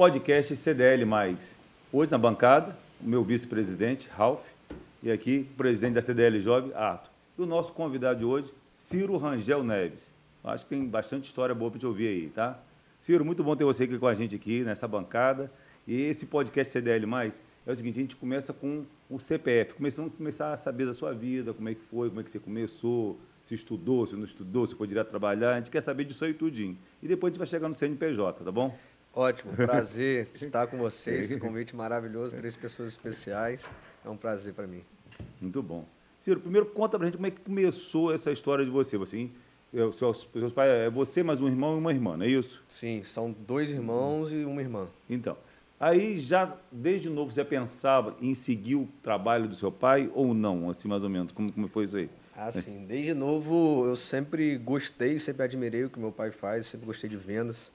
podcast CDL. Hoje na bancada, o meu vice-presidente, Ralph, e aqui o presidente da CDL Jovem, Arthur. E o nosso convidado de hoje, Ciro Rangel Neves. Acho que tem bastante história boa para te ouvir aí, tá? Ciro, muito bom ter você aqui com a gente aqui nessa bancada. E esse podcast CDL é o seguinte, a gente começa com o CPF, começando a começar a saber da sua vida, como é que foi, como é que você começou, se estudou, se não estudou, se foi direto trabalhar, a gente quer saber disso aí tudinho. E depois a gente vai chegar no CNPJ, tá bom? Ótimo, prazer estar com vocês, esse convite maravilhoso, três pessoas especiais, é um prazer para mim. Muito bom. Ciro, primeiro conta pra gente como é que começou essa história de você, você é, seus, seus pais, é você mais um irmão e uma irmã, não é isso? Sim, são dois irmãos e uma irmã. Então, Aí já, desde novo, você pensava em seguir o trabalho do seu pai ou não, assim mais ou menos? Como, como foi isso aí? Ah, sim. Desde novo eu sempre gostei, sempre admirei o que meu pai faz, sempre gostei de vendas.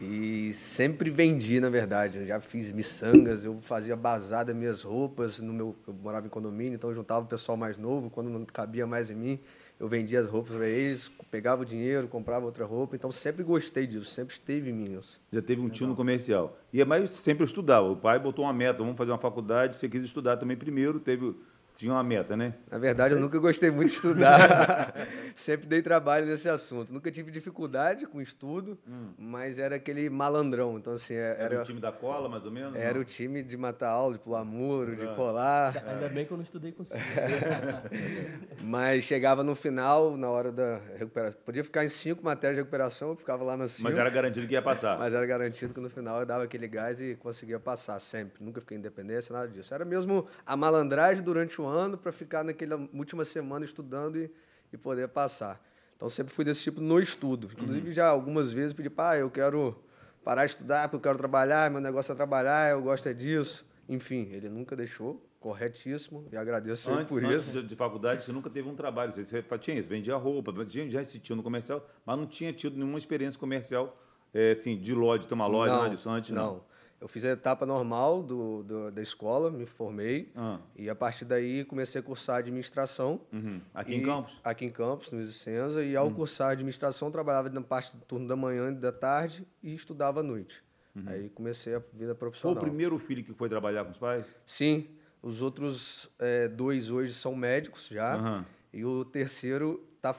E sempre vendi, na verdade. Eu já fiz miçangas, eu fazia basada minhas roupas no meu. Eu morava em condomínio, então eu juntava o pessoal mais novo, quando não cabia mais em mim eu vendia as roupas para eles, pegava o dinheiro, comprava outra roupa, então sempre gostei disso, sempre esteve em mim isso. Já teve um tio no comercial. E é mais sempre estudava. O pai botou uma meta, vamos fazer uma faculdade, você quis estudar também primeiro, teve tinha uma meta, né? Na verdade, eu nunca gostei muito de estudar. Sempre dei trabalho nesse assunto. Nunca tive dificuldade com estudo, hum. mas era aquele malandrão. Então, assim, era, era o time da cola, mais ou menos? Era não? o time de matar aula, de pular muro, de colar. Ainda bem que eu não estudei com você. mas chegava no final, na hora da recuperação. Podia ficar em cinco matérias de recuperação, eu ficava lá nas cinco. Mas era garantido que ia passar. Mas era garantido que no final eu dava aquele gás e conseguia passar sempre. Nunca fiquei independência, nada disso. Era mesmo a malandragem durante o ano para ficar naquela última semana estudando e, e poder passar. Então sempre fui desse tipo no estudo. Inclusive uhum. já algumas vezes pedi, pai, eu quero parar de estudar porque eu quero trabalhar, meu negócio é trabalhar, eu gosto é disso. Enfim, ele nunca deixou, corretíssimo, e agradeço antes, por antes isso. de faculdade, você nunca teve um trabalho, você tinha isso, vendia roupa, tinha, já assistiu no comercial, mas não tinha tido nenhuma experiência comercial, é, assim, de loja, de ter uma loja, não, nada disso antes, não. não. Eu fiz a etapa normal do, do da escola, me formei. Ah. E a partir daí comecei a cursar administração. Uhum. Aqui em Campos? Aqui em Campos, no Licença. E ao uhum. cursar administração, trabalhava na parte do turno da manhã e da tarde e estudava à noite. Uhum. Aí comecei a vida profissional. Foi o primeiro filho que foi trabalhar com os pais? Sim. Os outros é, dois hoje são médicos já. E o terceiro está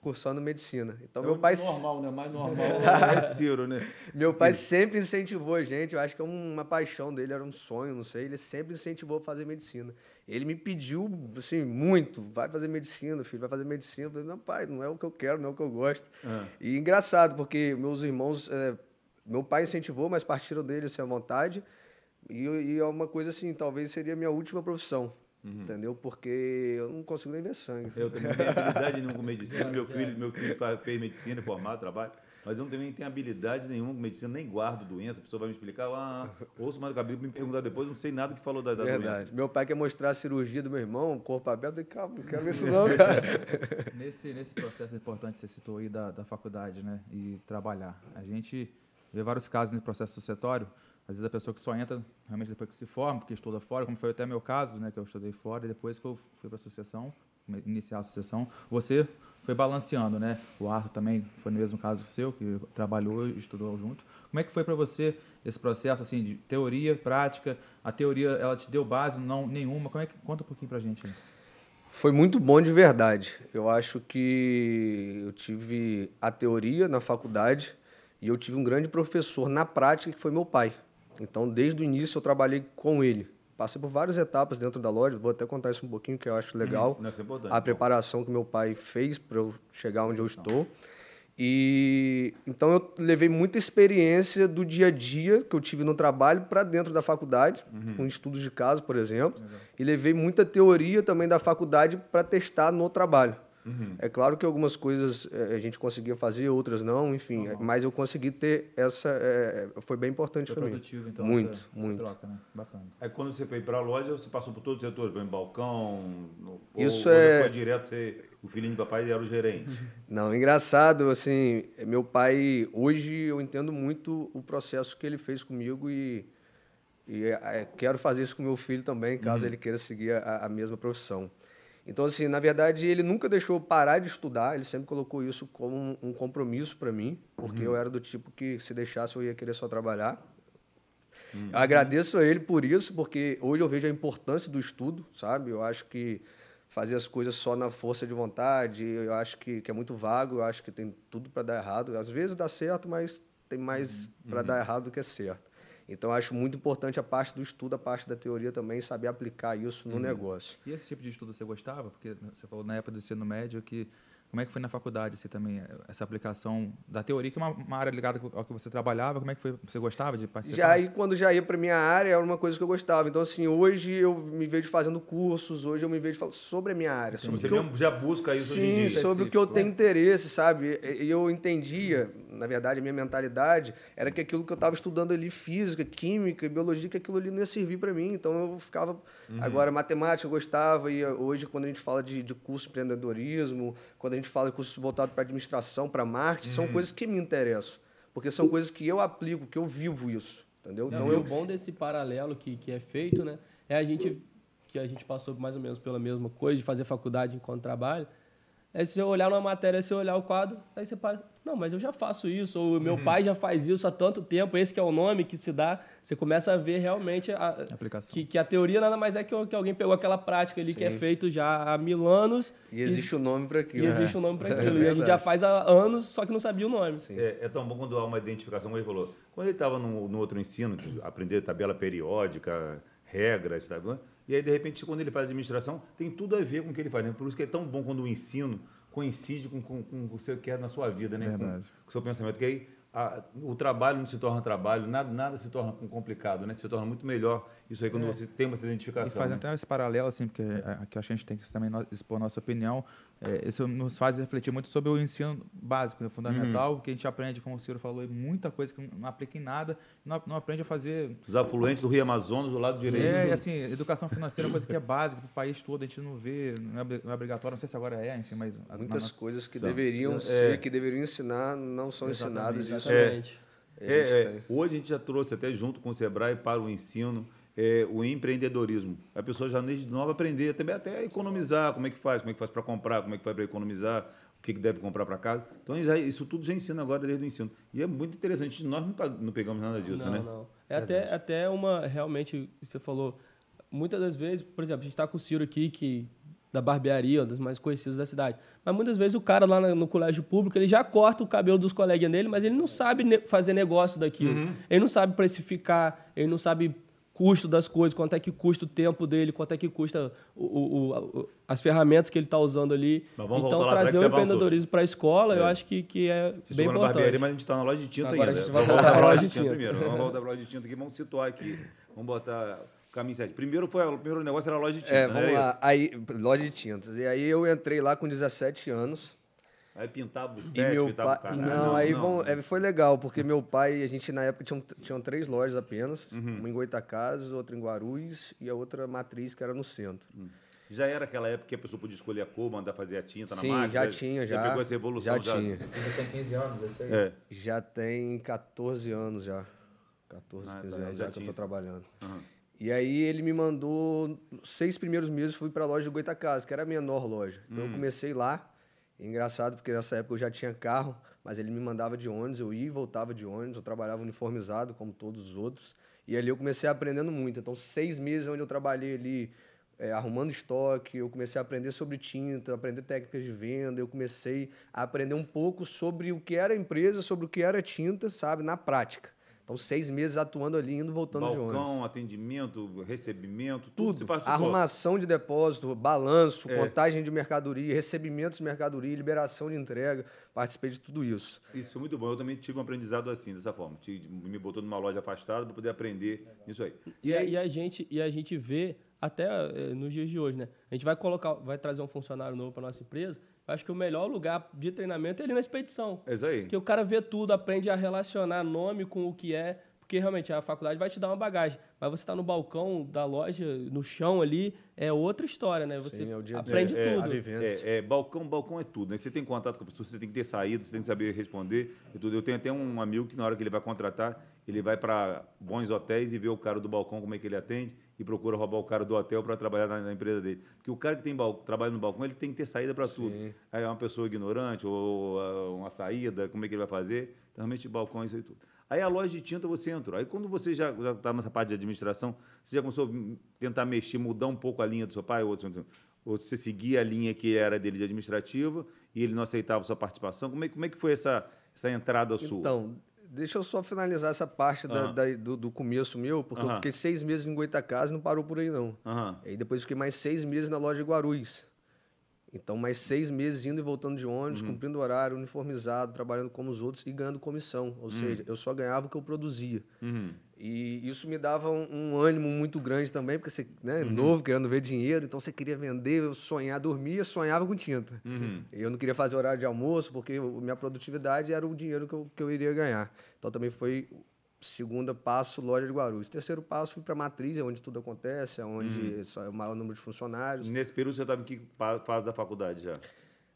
cursando medicina. Então, é meu pai. normal, né? Mais normal é Ciro, né? meu pai sempre incentivou a gente, eu acho que é uma paixão dele, era um sonho, não sei. Ele sempre incentivou a fazer medicina. Ele me pediu, assim, muito: vai fazer medicina, filho, vai fazer medicina. Eu falei: não, pai, não é o que eu quero, não é o que eu gosto. Ah. E engraçado, porque meus irmãos. É, meu pai incentivou, mas partiram dele assim, à vontade. E, e é uma coisa assim, talvez seria a minha última profissão. Uhum. Entendeu? Porque eu não consigo nem ver sangue. Eu também não tenho habilidade nenhuma com medicina. meu filho, meu filho fez medicina, formado, trabalho. Mas eu também não tenho habilidade nenhuma com medicina, nem guardo doença. A pessoa vai me explicar, ah, ouço mais o cabelo, me perguntar depois, não sei nada que falou da, da Verdade. doença. Meu pai quer mostrar a cirurgia do meu irmão, corpo aberto, eu calma, não quero ver isso não, cara. nesse, nesse processo importante que você citou aí da, da faculdade, né, e trabalhar, a gente vê vários casos nesse processo sucessório, às vezes a pessoa que só entra realmente depois que se forma, porque estuda fora, como foi até meu caso, né, que eu estudei fora, e depois que eu fui para a associação, iniciar a associação, você foi balanceando, né? O Arthur também foi no mesmo caso seu, que trabalhou e estudou junto. Como é que foi para você esse processo assim de teoria, prática? A teoria, ela te deu base não nenhuma? Como é que conta um pouquinho a gente? Foi muito bom de verdade. Eu acho que eu tive a teoria na faculdade e eu tive um grande professor na prática que foi meu pai. Então, desde o início, eu trabalhei com ele. Passei por várias etapas dentro da loja, vou até contar isso um pouquinho, que eu acho legal. Hum, é a preparação que meu pai fez para eu chegar onde eu estou. E então eu levei muita experiência do dia a dia que eu tive no trabalho para dentro da faculdade, uhum. com estudos de caso, por exemplo, e levei muita teoria também da faculdade para testar no trabalho. Uhum. É claro que algumas coisas é, a gente conseguia fazer, outras não, enfim. Uhum. Mas eu consegui ter essa. É, foi bem importante para mim. Então, muito, essa, muito. Essa troca, né? Bacana. Aí quando você foi para a loja, você passou por todos os setores, por balcão, no, Isso ou, é. foi direto, você, o filhinho do papai era o gerente. Não, engraçado, assim, meu pai, hoje eu entendo muito o processo que ele fez comigo e. E é, quero fazer isso com meu filho também, caso uhum. ele queira seguir a, a mesma profissão. Então, assim, na verdade, ele nunca deixou parar de estudar, ele sempre colocou isso como um, compromisso para mim, porque uhum. eu era do tipo que se deixasse eu ia querer só trabalhar. Uhum. Eu agradeço a ele por isso, porque hoje eu vejo a importância do estudo, sabe? Eu acho que fazer as coisas só na força de vontade, eu acho que, que é muito vago, eu acho que tem tudo para dar errado. Às vezes dá certo, mas tem mais uhum. para dar errado do que é certo. Então, acho muito importante a parte do estudo, a parte da teoria também, saber aplicar isso no uhum. negócio. E esse tipo de estudo você gostava? Porque você falou na época do ensino médio que como é que foi na faculdade você também, essa aplicação da teoria, que é uma, uma, área ligada ao que você trabalhava, como é que foi? Você gostava de participar? Já aí, quando já ia para minha área, era uma coisa que eu gostava. Então, assim, hoje eu me vejo fazendo cursos, hoje eu me vejo falando sobre a minha área. Sobre você mesmo eu... já busca isso Sim, hoje em dia. sobre o que eu tenho interesse, sabe? E eu entendia, na verdade, a minha mentalidade era que aquilo que eu estava estudando ali, física, química, biologia, que aquilo ali não ia servir para mim. Então, eu ficava... Uhum. Agora, matemática eu gostava, e hoje, quando a gente fala de, de curso de empreendedorismo, quando a gente fala de curso voltado voltado para administração, para marketing, uhum. são coisas que me interessam. Porque são coisas que eu aplico, que eu vivo isso. Entendeu? Não, então, eu... o bom desse paralelo que, que é feito, né? É a gente que a gente passou mais ou menos pela mesma coisa, de fazer faculdade enquanto trabalho, é se você olhar uma matéria, se olhar o quadro, aí você passa, não, mas eu já faço isso, ou meu uhum. pai já faz isso há tanto tempo, esse que é o nome que se dá, você começa a ver realmente a, Aplicação. Que, que a teoria nada mais é que, que alguém pegou aquela prática ali Sim. que é feito já há mil anos. E existe o um nome para aquilo. E existe o um nome para aquilo. É e a gente já faz há anos, só que não sabia o nome. É, é, tão bom quando há uma identificação, como ele falou. Quando ele estava no, no, outro ensino, aprender tabela periódica, regras, tá? e aí, de repente, quando ele faz administração, tem tudo a ver com o que ele faz. Né? Por isso que é tão bom quando o ensino coincide com, com, com o que você quer na sua vida, né? Com, com, o seu pensamento. Que aí a, o trabalho não se torna trabalho, nada, nada se torna complicado, né? Se torna muito melhor isso aí quando é. você tem uma identificação. E faz né? até esse paralelo, assim, porque é, aqui a gente tem que também expor nossa opinião. É, isso nos faz refletir muito sobre o ensino básico, né, fundamental, uhum. que a gente aprende, como o senhor falou, muita coisa que não aplica em nada, não, não aprende a fazer. Os afluentes do Rio Amazonas do lado direito. É, e assim, educação financeira é uma coisa que é básica para o país todo, a gente não vê, não é, não é obrigatório, não sei se agora é, enfim, mas. Muitas nossa... coisas que são. deveriam é. ser, que deveriam ensinar, não são Exatamente. ensinadas. Exatamente. É, é, hoje a gente já trouxe até junto com o Sebrae para o ensino é, o empreendedorismo. A pessoa já desde nova aprender também até economizar, como é que faz, como é que faz para comprar, como é que faz para economizar, o que, que deve comprar para casa. Então isso tudo já ensina agora desde o ensino. E é muito interessante. Nós não pegamos nada disso, não, né? Não, É até, até uma realmente você falou. Muitas das vezes, por exemplo, a gente está com o Ciro aqui que da barbearia, uma das mais conhecidas da cidade. Mas muitas vezes o cara lá no colégio público, ele já corta o cabelo dos colegas dele, mas ele não sabe fazer negócio daquilo. Uhum. Ele não sabe precificar, ele não sabe custo das coisas, quanto é que custa o tempo dele, quanto é que custa o, o, o as ferramentas que ele está usando ali. Então, trazer o empreendedorismo para a escola, é. eu acho que, que é Você bem importante. Barbearia, mas a gente está na loja de tinta Agora ainda. a gente vai voltar para a loja de tinta. primeiro. Vamos voltar para a loja de tinta aqui, vamos situar aqui. Vamos botar o caminho certo. Primeiro, foi, o primeiro negócio era a loja de tinta, É, vamos lá. Aí, loja de tintas. E aí eu entrei lá com 17 anos. Aí pintava o set, meu pintava pai... o canal. Não, não, aí não, vão... É, foi legal, porque meu pai, a gente na época tinha, tinha três lojas apenas, uhum. uma em Goitacazes, outra em Guarulhos e a outra matriz que era no centro. Uhum. Já era aquela época que a pessoa podia escolher a cor, mandar fazer a tinta Sim, na máquina? já tinha, já. Já pegou essa evolução? Já, já tinha. Já tem 15 anos, esse aí? É. Já tem 14 anos já. 14, ah, 15 tá, anos já, já que eu tô trabalhando. Uhum. E aí ele me mandou, seis primeiros meses fui para a loja do Goitacazes, que era a menor loja. Então eu hum. comecei lá, Engraçado, porque nessa época eu já tinha carro, mas ele me mandava de ônibus, eu ia e voltava de ônibus, eu trabalhava uniformizado, como todos os outros. E ali eu comecei aprendendo muito. Então, seis meses onde eu trabalhei ali é, arrumando estoque, eu comecei a aprender sobre tinta, aprender técnicas de venda, eu comecei a aprender um pouco sobre o que era empresa, sobre o que era tinta, sabe, na prática. Então, seis meses atuando ali, indo voltando Balcão, de ônibus. Balcão, atendimento, recebimento, tudo. tudo. Arrumação de depósito, balanço, é. contagem de mercadoria, recebimento de mercadoria, liberação de entrega. Participei de tudo isso. Isso é muito bom. Eu também tive um aprendizado assim, dessa forma. Me botou numa loja afastada para poder aprender isso aí. E, aí... e, a gente, e a gente vê, até eh, nos dias de hoje, né? A gente vai colocar, vai trazer um funcionário novo para nossa empresa acho que o melhor lugar de treinamento é ali na expedição. É isso aí. Que o cara vê tudo, aprende a relacionar nome com o que é, porque realmente a faculdade vai te dar uma bagagem. Mas você está no balcão da loja, no chão ali, é outra história, né? Você Sim, é dia aprende é, tudo. É, é, balcão, balcão é tudo. Né? Você tem contato com a pessoa, você tem que ter saído, você tem que saber responder e tudo. Eu tenho até um amigo que na hora que ele vai contratar, ele vai para bons hotéis e vê o cara do balcão como é que ele atende e procura roubar o cara do hotel para trabalhar na, na, empresa dele. Porque o cara que tem trabalha no balcão, ele tem que ter saída para tudo. Aí é uma pessoa ignorante ou uh, uma saída, como é que ele vai fazer? Então, realmente, balcão é isso aí tudo. Aí a loja de tinta você entrou. Aí quando você já está nessa parte de administração, você já começou a tentar mexer, mudar um pouco a linha do seu pai? Ou, ou você seguia a linha que era dele de administrativa e ele não aceitava sua participação? Como é, como é que foi essa, essa entrada sua? Então, Deixa eu só finalizar essa parte uhum. da, do, do, começo meu, porque uhum. eu fiquei seis meses em Goitacás e não parou por aí, não. Uhum. Aí depois fiquei mais seis meses na loja de Guarulhos. Então, mais seis meses indo e voltando de ônibus, uhum. cumprindo horário, uniformizado, trabalhando como os outros e ganhando comissão. Ou uhum. seja, eu só ganhava o que eu produzia. E isso me dava um, um, ânimo muito grande também, porque você, né, uhum. novo, querendo ver dinheiro, então você queria vender, eu sonhar, dormia, sonhava com tinta. Uhum. Eu não queria fazer horário de almoço, porque minha produtividade era o dinheiro que eu, que eu iria ganhar. Então, também foi Segunda passo, loja de Guarulhos. Terceiro passo, fui para a Matriz, é onde tudo acontece, é onde uhum. é o maior número de funcionários. Nesse período você estava em que fase da faculdade já?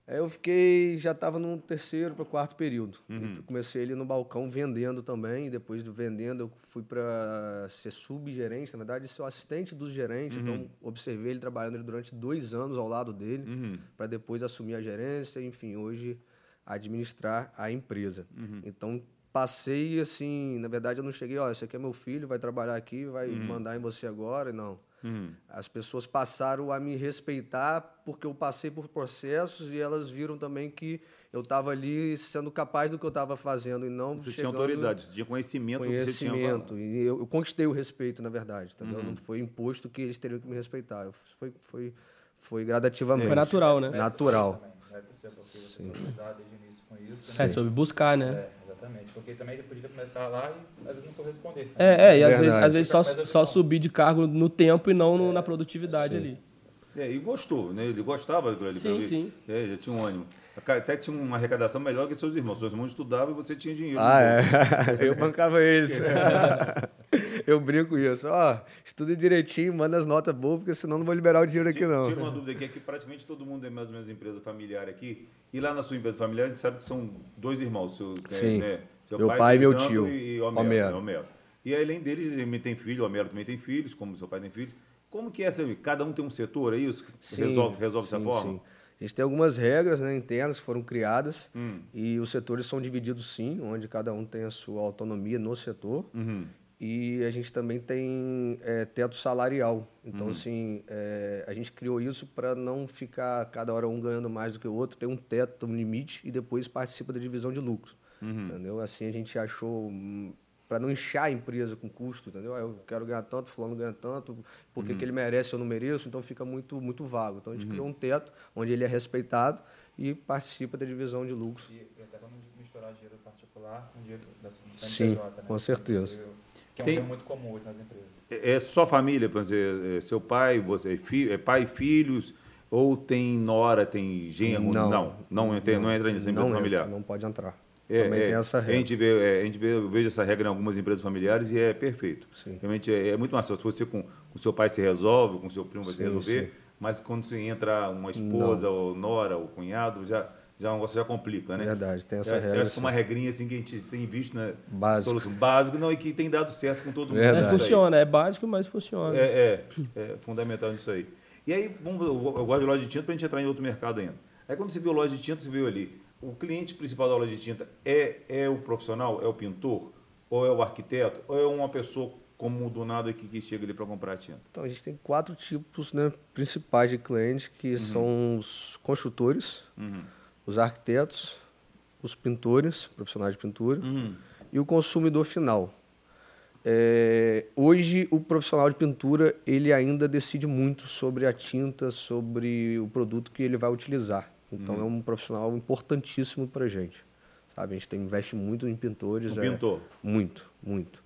É, eu fiquei, já estava no terceiro para quarto período. Uhum. Comecei ali no balcão vendendo também. Depois do vendendo, eu fui para ser subgerente, na verdade, ser o assistente do gerente. Então, uhum. Então, observei ele trabalhando durante dois anos ao lado dele, uhum. para depois assumir a gerência. Enfim, hoje administrar a empresa. Uhum. Então, passei assim, na verdade eu não cheguei, ó, esse aqui é meu filho, vai trabalhar aqui, vai uhum. mandar em você agora, não. Uhum. As pessoas passaram a me respeitar porque eu passei por processos e elas viram também que eu estava ali sendo capaz do que eu estava fazendo e não você chegando... tinha autoridade, você tinha conhecimento, conhecimento que você tinha... e eu, eu, conquistei o respeito, na verdade, entendeu? Uhum. Não foi imposto que eles teriam que me respeitar, foi foi foi gradativamente. Foi natural, né? Natural. É, Sim. É, sobre buscar, né? É. Exatamente, porque também ele podia começar lá e às vezes não corresponder. É, é e às vezes, às vezes só, só subir de cargo no tempo e não no, na produtividade sim. ali. É, e gostou, né? Ele gostava ele Sim, sim. É, já tinha um ânimo. Até tinha uma arrecadação melhor que seus irmãos. Seus irmãos estudavam e você tinha dinheiro. Ah, é. Eu bancava eles. Eu brinco isso. Ó, estuda direitinho, manda as notas boas, porque senão não vou liberar o dinheiro aqui, não. Tira uma dúvida aqui, é que praticamente todo mundo é mais ou menos empresa familiar aqui. E lá na sua empresa familiar, a gente sabe que são dois irmãos. Seu, é, Sim. Né? Seu meu pai, pai e meu tio. E Homero, Homero. Né? Homero. E além deles, ele também tem filho, o Homero também tem filhos, como seu pai tem filhos. Como que é essa? Cada um tem um setor, é isso? Sim, resolve resolve sim, dessa forma? Sim. A gente tem algumas regras né, internas que foram criadas hum. e os setores são divididos sim, onde cada um tem a sua autonomia no setor. Uhum. E a gente também tem é, teto salarial. Então, uhum. assim, é, a gente criou isso para não ficar cada hora um ganhando mais do que o outro, tem um teto, um limite, e depois participa da divisão de lucros. Uhum. Entendeu? Assim a gente achou hum, para não inchar a empresa com custo, entendeu? Eu quero ganhar tanto, fulano ganha tanto, porque uhum. que ele merece eu não mereço, então fica muito muito vago. Então a gente uhum. criou um teto onde ele é respeitado e participa da divisão de lucros. E, e até vamos misturar dinheiro particular com dinheiro da, da Sim, né? com certeza. Que é um Tem, muito comum hoje nas empresas. É, é só família, por exemplo, é seu pai, você é, é pai, filhos, ou tem nora, tem genro? Não, não, não, não, entra, não entra nisso, empresa familiar. Não pode entrar. É, Também é, tem essa regra. A gente, vê, é, a gente vê, eu vejo essa regra em algumas empresas familiares e é perfeito. Sim. Realmente é, é, muito mais fácil. Se você com o seu pai se resolve, com o seu primo vai se resolver, sim. mas quando você entra uma esposa, Não. ou nora, ou cunhado, já, já o negócio já complica, né? Verdade, tem essa regra. Eu acho que uma regrinha assim que a gente tem visto, né? Básico. Solução básico, não, e que tem dado certo com todo mundo. É, funciona, é básico, mas funciona. É, é, é fundamental isso aí. E aí, vamos, eu gosto de loja de tinta para a gente entrar em outro mercado ainda. Aí quando você viu loja de tinta, você viu ali o cliente principal da aula de tinta é, é o profissional, é o pintor, ou é o arquiteto, ou é uma pessoa como do nada aqui que chega ali para comprar tinta? Então, a gente tem quatro tipos né, principais de clientes, que uhum. são os construtores, uhum. os arquitetos, os pintores, profissionais de pintura, uhum. e o consumidor final. É, hoje, o profissional de pintura, ele ainda decide muito sobre a tinta, sobre o produto que ele vai utilizar. Então uhum. é um profissional importantíssimo para a gente. Sabe? A gente tem, investe muito em pintores. No é, pintor? Muito, muito.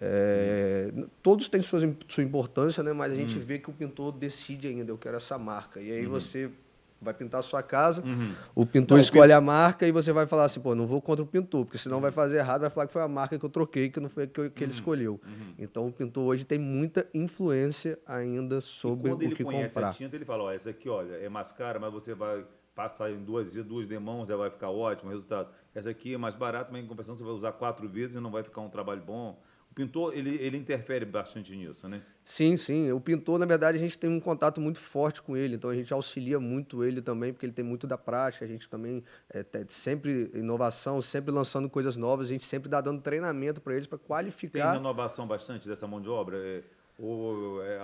É, uhum. Todos têm sua, sua importância, né? mas a gente uhum. vê que o pintor decide ainda, eu quero essa marca. E aí uhum. você vai pintar a sua casa, uhum. o pintor não, escolhe o pintor... a marca e você vai falar assim, pô, não vou contra o pintor, porque senão vai fazer errado, vai falar que foi a marca que eu troquei, que não foi a que, que ele uhum. escolheu. Uhum. Então o pintor hoje tem muita influência ainda sobre o que comprar. quando ele conhece a tinta, ele fala, ó, essa aqui, olha, é mais cara, mas você vai passa em duas dias, duas demãos, já vai ficar ótimo o resultado. Essa aqui é mais barata, mas em compensação você vai usar quatro vezes e não vai ficar um trabalho bom. O pintor, ele, ele interfere bastante nisso, né? Sim, sim. O pintor, na verdade, a gente tem um contato muito forte com ele, então a gente auxilia muito ele também, porque ele tem muito da prática. A gente também é, tem sempre inovação, sempre lançando coisas novas, a gente sempre dá dando treinamento para eles para Tem qualificar. renovação bastante dessa mão de obra? É, ou é,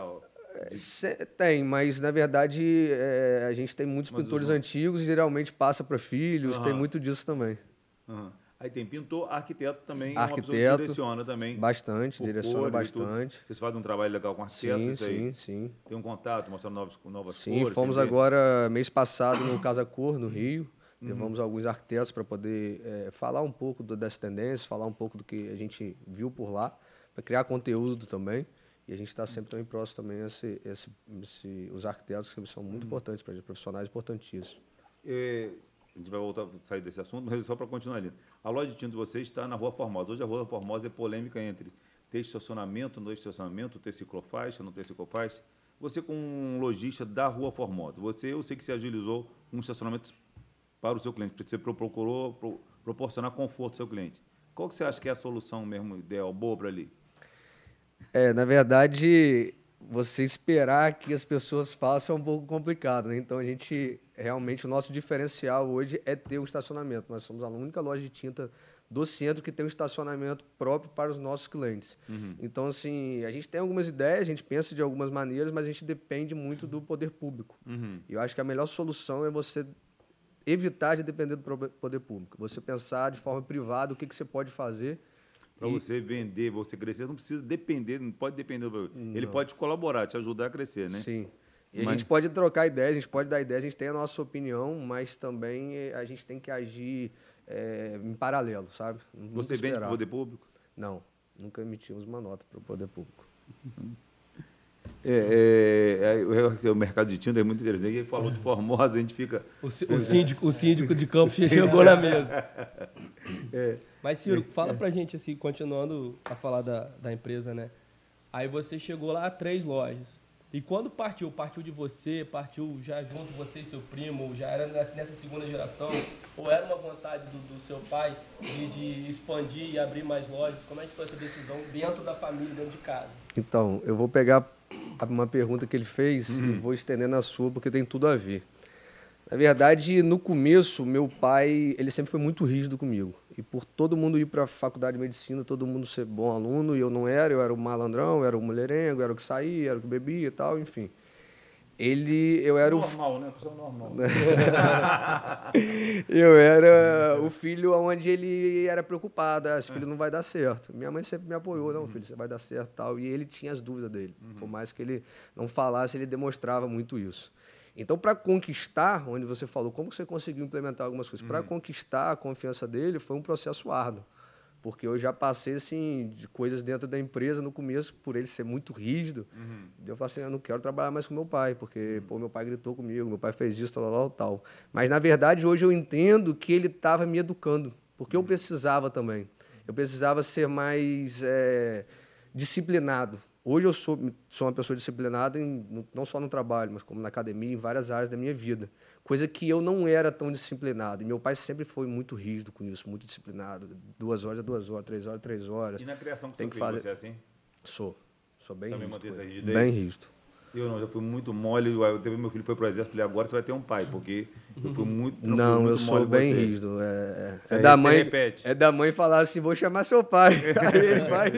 Se- Tem, mas na verdade é, a gente tem muitos Mas pintores antigos e geralmente passa para filhos, tem Aham. muito disso também. Aham. Aí tem pintor, arquiteto também, Arquiteto, direciona também. Bastante, direciona cores bastante. Vocês fazem um trabalho legal com arquitetos, Sim, aí. sim, sim. Tem um contato, mostrando novas, novas Sim, cores. fomos tendências. agora, mês passado, no Casa Cor, no Rio. Uhum. Levamos alguns arquitetos para poder eh, falar um pouco do, dessa tendência, falar um pouco do que a gente viu por lá, para criar conteúdo também. E a gente está sempre também próximo também a esse, esse, esse- os arquitetos, que são Uhum. muito importantes para a gente, profissionais importantíssimos. É, a gente vai voltar sair desse assunto, mas só para continuar ali. A loja de tinta de vocês está na Rua Formosa. Hoje a Rua Formosa é polêmica entre ter estacionamento, no estacionamento, ter ciclofaixa, não ter ciclofaixa. Você, como um lojista da Rua Formosa, você, eu sei que você agilizou um estacionamento para o seu cliente, você pro- procurou pro- proporcionar conforto ao seu cliente. Qual que você acha que é a solução mesmo ideal, boa para ali? É, na verdade, você esperar que as pessoas façam é um pouco complicado, né? Então a gente realmente o nosso diferencial hoje é ter o estacionamento. Nós somos a única loja de tinta do centro que tem um estacionamento próprio para os nossos clientes. Então assim, a gente tem algumas ideias, a gente pensa de algumas maneiras, mas a gente depende muito do poder público. E eu acho que a melhor solução é você evitar de depender do poder público. Você pensar de forma privada o que, que você pode fazer Para você vender, você crescer, não precisa depender, não pode depender. do- Ele pode colaborar, te ajudar a crescer, né? Sim. E Mas- a gente pode trocar ideias, a gente pode dar ideias, a gente tem a nossa opinião, mas também eh, a gente tem que agir eh, em paralelo, sabe? Nunca Você vende para esperar. o poder público? Não, nunca emitimos uma nota para o poder público. É, é, é, é, o mercado de tinta é muito interessante. Ele falou de Formosa, a gente fica. O, o síndico, o síndico de Campos chegou na mesa. É. Mas, Ciro, fala pra gente, assim, continuando a falar da, da empresa, né? Aí você chegou lá a três lojas. E quando partiu? Partiu de você? Partiu já junto você e seu primo? Já era nessa segunda geração? Ou era uma vontade do, do seu pai de, de expandir e abrir mais lojas? Como é que foi essa decisão dentro da família, dentro de casa? Então, eu vou pegar uma pergunta que ele fez e vou estender na sua, porque tem tudo a ver. Na verdade, no começo, meu pai, ele sempre foi muito rígido comigo. E por todo mundo ir para a faculdade de medicina, todo mundo ser bom aluno, e eu não era, eu era o malandrão, eu era o mulherengo, eu era o que saía, era o que bebia e tal, enfim. Ele, eu era o Normal, né? Pessoa normal. eu era o filho onde ele era preocupado, ah, esse filho não vai dar certo. Minha mãe sempre me apoiou, não, filho, você vai dar certo e tal. E ele tinha as dúvidas dele. Por mais que ele não falasse, ele demonstrava muito isso. Então, para conquistar, onde você falou, como você conseguiu implementar algumas coisas? Para conquistar a confiança dele, foi um processo árduo. Porque eu já passei, assim, de coisas dentro da empresa no começo, por ele ser muito rígido. Eu falei assim, eu não quero trabalhar mais com meu pai, porque, pô, meu pai gritou comigo, meu pai fez isso, tal, tal, tal. Mas, na verdade, hoje eu entendo que ele estava me educando, porque eu precisava também. Eu precisava ser mais eh, disciplinado. Hoje eu sou, sou uma pessoa disciplinada, em- não só no trabalho, mas como na academia, em várias áreas da minha vida. Coisa que eu não era tão disciplinado. E meu pai sempre foi muito rígido com isso, muito disciplinado. Duas horas é duas horas, três horas é três horas. E na criação com Tem que fazer- você é assim? Sou. Sou bem Também rígido. essa rigidez? Bem rígido. Eu não, já fui muito mole. Eu teve meu filho foi pro exército, falei, agora você vai ter um pai, porque eu fui muito tranquilo, Não, muito eu sou bem você. rígido. É, é- é da mãe. repete. É da mãe falar assim, vou chamar seu pai. Aí ele vai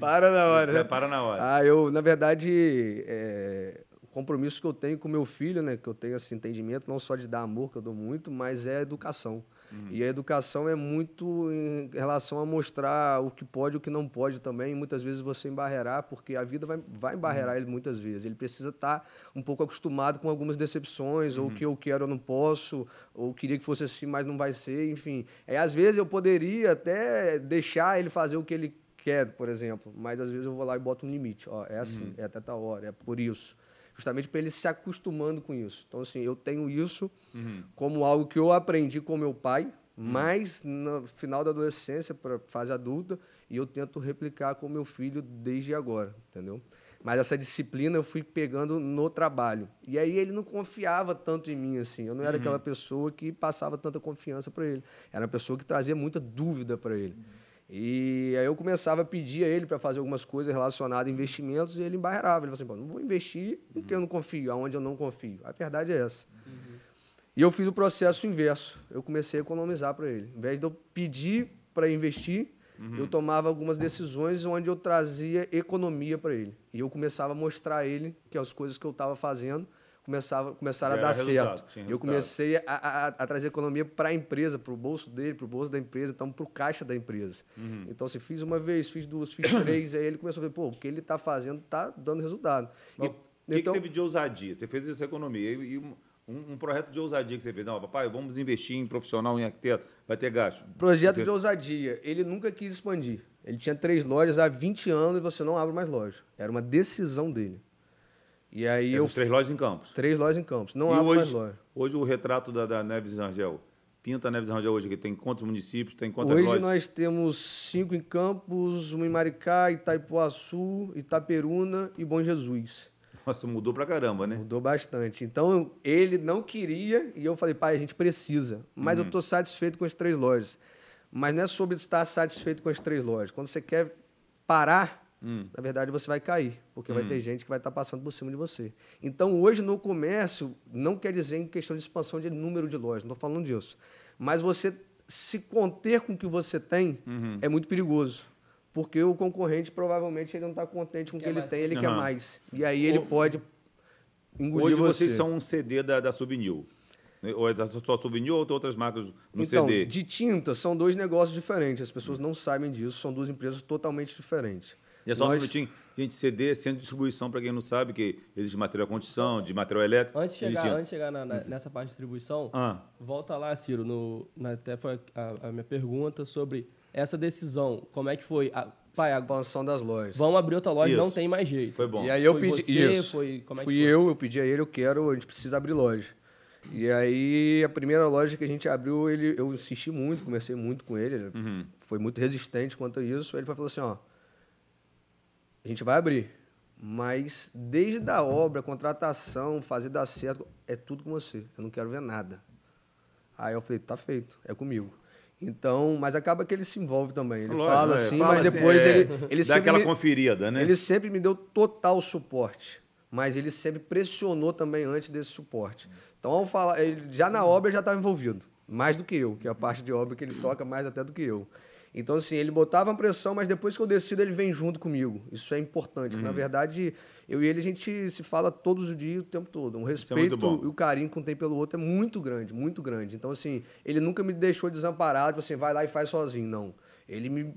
para na hora. Né? para na hora. Ah, eu, na verdade, o compromisso que eu tenho com meu filho, né, que eu tenho esse entendimento, não só de dar amor, que eu dou muito, mas é a educação. E a educação é muito em relação a mostrar o que pode e o que não pode também. Muitas vezes você embarrear, porque a vida vai, vai embarrear ele muitas vezes. Ele precisa estar um pouco acostumado com algumas decepções, ou o que eu quero eu não posso, ou queria que fosse assim, mas não vai ser, enfim. É, às vezes eu poderia até deixar ele fazer o que ele quer, por exemplo, mas às vezes eu vou lá e boto um limite. Ó, é assim, é até tal hora, é por isso. Justamente para ele se acostumando com isso. Então, assim, eu tenho isso como algo que eu aprendi com meu pai, mas no final da adolescência, para fase adulta, e eu tento replicar com meu filho desde agora, entendeu? Mas essa disciplina eu fui pegando no trabalho. E aí ele não confiava tanto em mim assim. Eu não era aquela pessoa que passava tanta confiança para ele. Era uma pessoa que trazia muita dúvida para ele. E aí eu começava a pedir a ele para fazer algumas coisas relacionadas a investimentos e ele embarreirava. Ele falou assim, não vou investir em que eu não confio, aonde eu não confio. A verdade é essa. E eu fiz o processo inverso. Eu comecei a economizar para ele. Em vez de eu pedir para investir, eu tomava algumas decisões onde eu trazia economia para ele. E eu começava a mostrar a ele que as coisas que eu estava fazendo começava, começaram a dar certo. Eu comecei a, a- a trazer economia para a empresa, para o bolso dele, para o bolso da empresa, então para o caixa da empresa. Uhum. Então, se fiz uma vez, fiz duas, fiz três, aí ele começou a ver, pô, o que ele está fazendo está dando resultado. Mas E- o que, então, que teve de ousadia? Você fez essa economia e, um, um- projeto de ousadia que você fez. Não, papai, vamos investir em profissional, em arquiteto, vai ter gasto. projeto de ousadia, ele nunca quis expandir. Ele tinha três lojas há 20 anos e você não abre mais loja. Era uma decisão dele. E aí eu Essas três lojas em Campos. três lojas em Campos, não e abre mais hoje, loja. hoje o retrato da, da Neves Rangel. Pinta a Neves Rangel hoje, que tem quantos municípios, tem quantas Hoje lojas? nós temos cinco em Campos, uma em Maricá, Itaipuaçu, Itaperuna e Bom Jesus. Nossa, mudou pra caramba, né? Mudou bastante. Então, ele não queria e eu falei, pai, a gente precisa. Mas Uhum. eu estou satisfeito com as três lojas. Mas não é sobre estar satisfeito com as três lojas. Quando você quer parar, Hum. na verdade você vai cair, porque vai ter gente que vai estar passando por cima de você. Então, hoje no comércio, não quer dizer em questão de expansão de número de lojas, não estou falando disso. Mas você se conter com o que você tem Uhum. é muito perigoso. Porque o concorrente provavelmente ele não está contente com o que ele mais tem, ele você. quer mais. E aí ele O- pode engolir Hoje você. vocês são um CD da, da Subnil. Ou é da só Subnil ou tem outras marcas no então, CD? de tinta são dois negócios diferentes. As pessoas não sabem disso. São duas empresas totalmente diferentes. E é só um Nós- minutinho. Gente, CD é centro de distribuição, para quem não sabe, que existe material de construção, de material elétrico. Antes de chegar, antes de chegar na- na- nessa parte de distribuição, Ah, volta lá, Ciro, no, na, até foi a, a minha pergunta sobre essa decisão. Como é que foi? A, pai, a- Expansão das lojas. vamos abrir outra loja, não Isso. tem mais jeito. foi bom. E aí eu Foi pedi você? isso. Foi- como é que Fui foi? eu, eu pedi a ele, eu quero, a gente precisa abrir loja. E aí a primeira loja que a gente abriu, ele, eu insisti muito, conversei muito com ele, ele Uhum. foi muito resistente quanto a isso. Ele falou assim, ó, a gente vai abrir, mas desde a obra, contratação, fazer dar certo, é tudo com você. Eu não quero ver nada. Aí eu falei, tá feito, é comigo. Então, mas acaba que ele se envolve também. Ele Lógico, fala é, assim, fala mas assim, depois é, ele, ele Dá aquela me- conferida, né? ele sempre me deu total suporte, mas ele sempre pressionou também antes desse suporte. Então, ao falar, ele, já na obra ele já estava envolvido, mais do que eu, que é a parte de obra que ele toca mais até do que eu. Então, assim, ele botava uma pressão, mas depois que eu decido, ele vem junto comigo. Isso é importante. porque, Na verdade, eu e ele, a gente se fala todos os dias, o tempo todo. Um é respeito bom. e o carinho que um tem pelo outro é muito grande, muito grande. Então, assim, ele nunca me deixou desamparado, tipo assim, vai lá e faz sozinho. Não. Ele me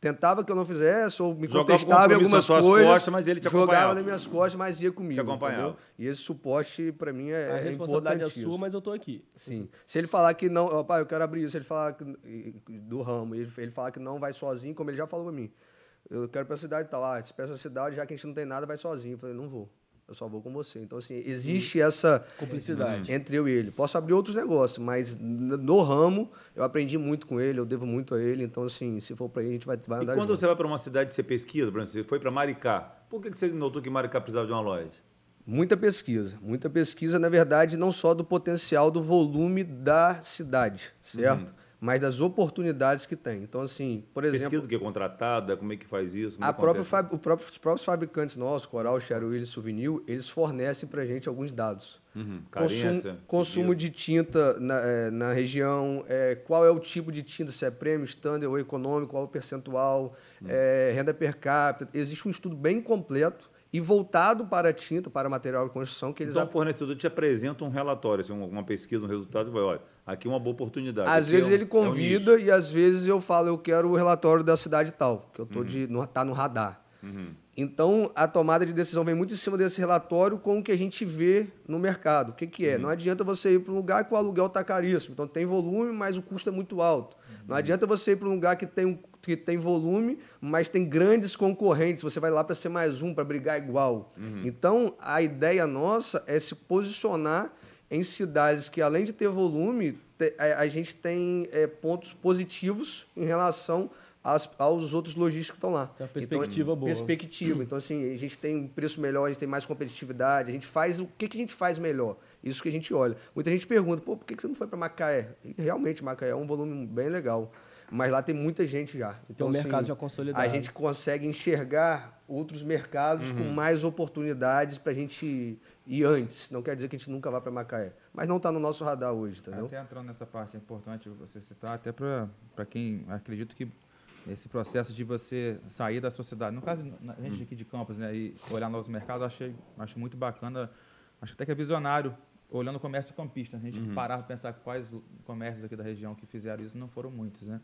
tentava que eu não fizesse, ou me Jogava contestava em algumas coisas. costas, mas ele te Jogava acompanhava. nas minhas costas, mas ia comigo. Te acompanhava. entendeu? E esse suporte, para mim, é, a é responsabilidade é sua, mas eu tô aqui. Sim. Se ele falar que não, ó, pai, eu quero abrir isso, ele falar que, do ramo, ele, ele falar que não vai sozinho, como ele já falou pra mim. Eu quero ir pra cidade e tal. Ah, se pra essa cidade, já que a gente não tem nada, vai sozinho. Eu falei, não vou. Eu só vou com você. Então, assim, existe essa Cumplicidade. entre eu e ele. Posso abrir outros negócios, mas no ramo, eu aprendi muito com ele, eu devo muito a ele. Então, assim, se for pra ele, a gente vai, vai E andar quando junto. você vai para uma cidade, você pesquisa, por exemplo, você foi para Maricá. Por que que você notou que Maricá precisava de uma loja? Muita pesquisa. Muita pesquisa, na verdade, não só do potencial do volume da cidade, certo? Mas das oportunidades que tem. Então, assim, por exemplo, Pesquisa que é contratada, como é que faz isso? como a é própria o próprio- os próprios fabricantes nossos, Coral, Cheruil e Souvenir, eles fornecem para gente alguns dados. Uhum, Consumo, carência, consumo de tinta na, eh, na região, eh, qual é o tipo de tinta, se é prêmio, standard ou econômico, qual é o percentual, Hum. eh, renda per capita. Existe um estudo bem completo e voltado para a tinta, para material de construção, que eles Então, o fornecedor te apresenta um relatório, assim, uma pesquisa, um resultado, e vai, olha, aqui é uma boa oportunidade. Às aqui vezes é um- ele é um convida e às vezes eu falo, eu quero o relatório da cidade tal, que eu tô de no, tá no radar. Uhum. Então a tomada de decisão vem muito em cima desse relatório com o que a gente vê no mercado. O que, que é? Uhum. Não adianta você ir para um lugar que o aluguel está caríssimo. Então tem volume, mas o custo é muito alto. Não Uhum. adianta você ir para um lugar que tem, um- que tem volume, mas tem grandes concorrentes. Você vai lá para ser mais um, para brigar igual. Uhum. Então a ideia nossa é se posicionar em cidades que, além de ter volume, a, gente tem é, pontos positivos em relação às- aos outros lojistas que estão lá. Tem uma perspectiva boa. Perspectiva. Então, assim, a gente tem um preço melhor, a gente tem mais competitividade, a gente faz o que, que a gente faz melhor. Isso que a gente olha. Muita gente pergunta, pô, por que que você não foi para Macaé? E realmente, Macaé é um volume bem legal. Mas lá tem muita gente já. Então o mercado já consolidado. A gente consegue enxergar outros mercados com mais oportunidades para a gente ir antes. Não quer dizer que a gente nunca vá para Macaé, mas não está no nosso radar hoje, entendeu? Até entrando nessa parte, é importante você citar, até para quem acredito que esse processo de você sair da sociedade, no caso, a gente aqui de Campos, né, e olhar novos mercados, achei, acho muito bacana, acho até que é visionário, olhando o comércio campista, a gente parar para pensar quais comércios aqui da região que fizeram isso, não foram muitos, né,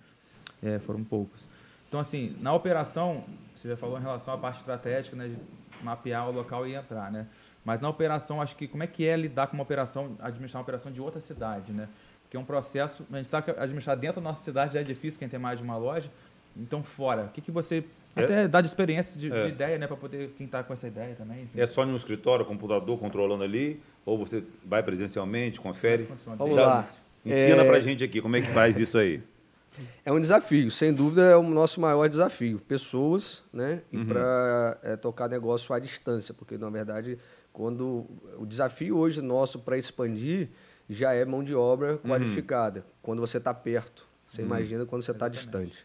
é, foram poucos. Então, assim, na operação, você já falou em relação à parte estratégica, né, de mapear o local e entrar, né, mas na operação, acho que como é que é lidar com uma operação, administrar uma operação de outra cidade, né, porque é um processo, a gente sabe que administrar dentro da nossa cidade já é difícil, quem tem mais de uma loja, então, fora, o que, que você. É. Até dá de experiência, de, É. de ideia, né? Para poder quem está com essa ideia também. Enfim. É só no escritório, computador controlando ali? Ou você vai presencialmente, confere? Funciona. Vamos Dá- lá. Ensina É- pra gente aqui como é que faz isso aí. É um desafio, sem dúvida é o nosso maior desafio. Pessoas, né? E para tocar negócio à distância, porque na verdade, quando o desafio hoje nosso para expandir já é mão de obra qualificada. Quando você está perto, você imagina quando você está distante.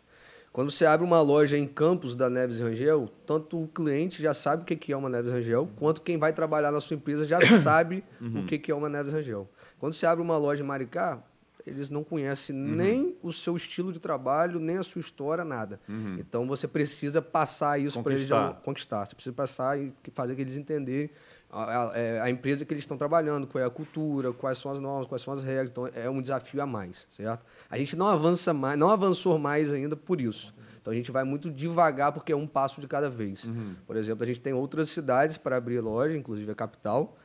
Quando você abre uma loja em Campos da Neves Rangel, tanto o cliente já sabe o que é uma Neves Rangel, quanto quem vai trabalhar na sua empresa já sabe o que é uma Neves Rangel. Quando você abre uma loja em Maricá, eles não conhecem nem o seu estilo de trabalho, nem a sua história, nada. Então você precisa passar isso para eles conquistar. Você precisa passar e fazer que eles entenderem a, a- é, a empresa que eles estão trabalhando, qual é a cultura, quais são as normas, quais são as regras. Então é um desafio a mais, certo? A gente não avança mais, não avançou mais ainda por isso. Então a gente vai muito devagar porque é um passo de cada vez. Por exemplo, a gente tem outras cidades para abrir loja, inclusive a capital,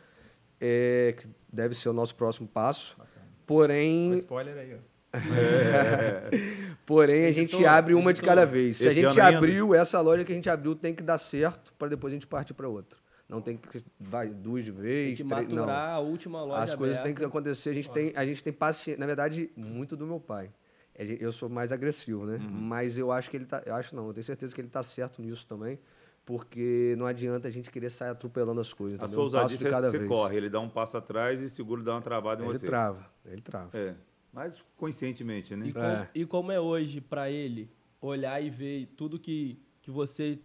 é, que deve ser o nosso próximo passo. Um Porém, spoiler aí, ó. Porém, a gente Editor, abre uma de cada vez. Se a gente ano ainda? abriu, essa loja que a gente abriu tem que dar certo para depois a gente partir para outra. Não tem que vai duas de Tem vez, que três, não. a última loja As coisas têm aberta. que acontecer. A gente tem, a gente tem paciência. Na verdade, muito do meu pai. Gente- Eu sou mais agressivo, né? Uhum. Mas eu acho que ele tá. Eu acho não, eu tenho certeza que ele tá certo nisso também. Porque não adianta a gente querer sair atropelando as coisas. A sua Um passo ousadia, de você, cada você vez. corre, ele dá um passo atrás e segura e dá uma travada em Ele você. trava, ele trava. É, mas conscientemente, né? E, como, É. e como é hoje para ele olhar e ver tudo que, que você,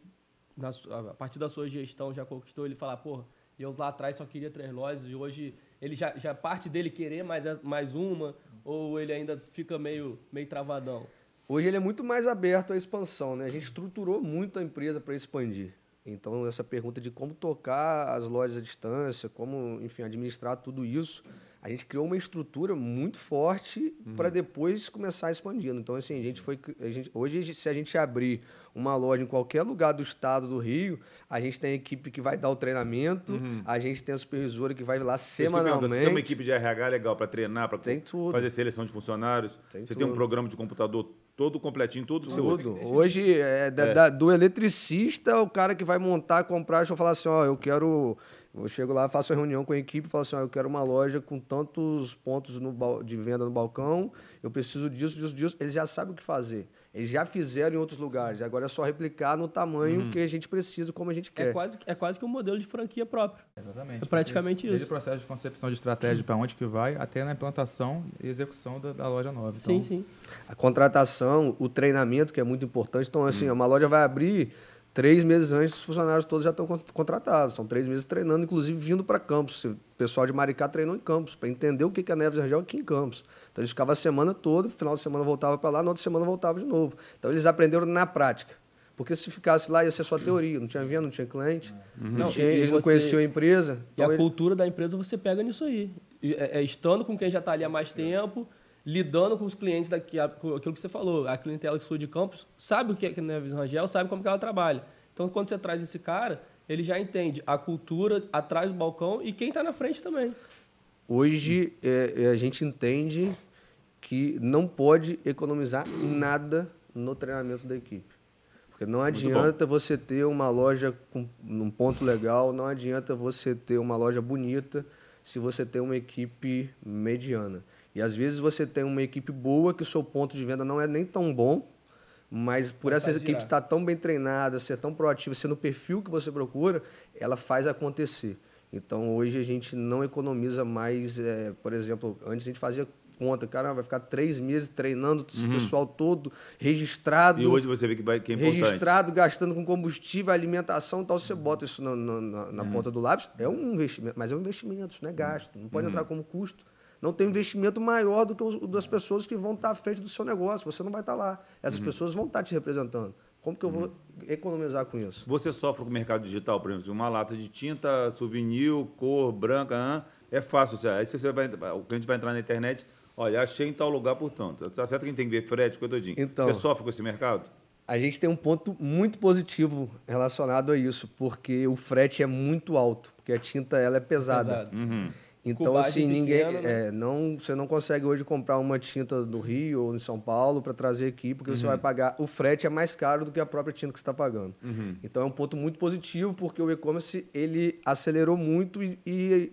na a partir da sua gestão, já conquistou, ele falar, porra, eu lá atrás só queria três lojas e hoje ele já, já parte dele querer mais, a- mais uma ou ele ainda fica meio, meio travadão? Hoje ele é muito mais aberto à expansão, né? A gente estruturou muito a empresa para expandir. Então, essa pergunta de como tocar as lojas à distância, como, enfim, administrar tudo isso, a gente criou uma estrutura muito forte para depois começar expandindo. Então, assim, a gente foi. A gente, hoje, se a gente abrir uma loja em qualquer lugar do estado do Rio, a gente tem a equipe que vai dar o treinamento, a gente tem a supervisora que vai lá pergunto, Você tem uma semanalmente. equipe de RH legal para treinar, para tudo. fazer seleção de funcionários. Tem você tem um tudo. programa de computador todo completinho, tudo que você usa. Tudo. Hoje, é, da- da- do eletricista, o cara que vai montar, comprar, deixa eu falar assim, ó, eu quero... Eu chego lá, faço uma reunião com a equipe e falo assim, ó, eu quero uma loja com tantos pontos de venda no balcão, eu preciso disso, disso, disso. Eles já sabem o que fazer. Eles já fizeram em outros lugares. Agora é só replicar no tamanho que a gente precisa, como a gente É quer. quase, é quase que um modelo de franquia próprio. Exatamente. É praticamente Desde isso. o processo de concepção de estratégia para onde que vai, até na implantação e execução da, da loja nova. Sim, Então, sim. A contratação, o treinamento, que é muito importante. Então, assim, uma loja vai abrir três meses antes, os funcionários todos já estão con- contratados. São três meses treinando, inclusive vindo para Campos. O pessoal de Maricá treinou em Campos, para entender o que é Neves Rangel aqui em Campos. Então, eles ficavam a semana toda, final de semana voltava para lá, na outra semana voltava de novo. Então, eles aprenderam na prática. Porque se ficasse lá, ia ser só teoria. Não tinha venda, não tinha cliente, não Não, tinha, eles não você- conheciam a empresa. E a Então, ele- cultura da empresa você pega nisso aí. E É, é estando com quem já está ali há mais tempo, lidando com os clientes daqui, aquilo que você falou, a clientela que sul de campos sabe o que é que é Neves Rangel, sabe como que ela trabalha. Então, quando você traz esse cara, ele já entende a cultura atrás do balcão e quem está na frente também. Hoje é, é, a gente entende que não pode economizar nada no treinamento da equipe. Porque não adianta você ter uma loja com num ponto legal, não adianta você ter uma loja bonita se você tem uma equipe mediana. E às vezes você tem uma equipe boa que o seu ponto de venda não é nem tão bom, mas por essa equipe estar tão bem treinada, ser tão proativa, ser no perfil que você procura, ela faz acontecer. Então hoje a gente não economiza mais, eh, por exemplo, antes a gente fazia ponta. Cara, vai ficar três meses treinando esse pessoal todo, registrado. E hoje você vê que, vai, que é importante. registrado, gastando com combustível, alimentação e tal. Você bota isso na, na- na- na ponta do lápis, é um investimento, mas é um investimento, isso não é gasto. Não pode entrar como custo. Não tem investimento maior do que o das pessoas que vão estar à frente do seu negócio. Você não vai estar lá. Essas pessoas vão estar te representando. Como que eu vou economizar com isso? Você sofre com o mercado digital, por exemplo, uma lata de tinta, souvenir, cor, branca, é fácil. Você, aí você vai, o cliente vai entrar na internet, olha, achei em tal lugar, portanto. Tá certo que a gente tem que ver frete, coisa todinha. Então. Você sofre com esse mercado? A gente tem um ponto muito positivo relacionado a isso, porque o frete é muito alto, porque a tinta ela é pesada. Pesado. Uhum. Então, assim, ninguém. pequena, né? é, não, você não consegue hoje comprar uma tinta do Rio ou em São Paulo para trazer aqui, porque você vai pagar. O frete é mais caro do que a própria tinta que você está pagando. Então é um ponto muito positivo, porque o e-commerce ele acelerou muito e, e,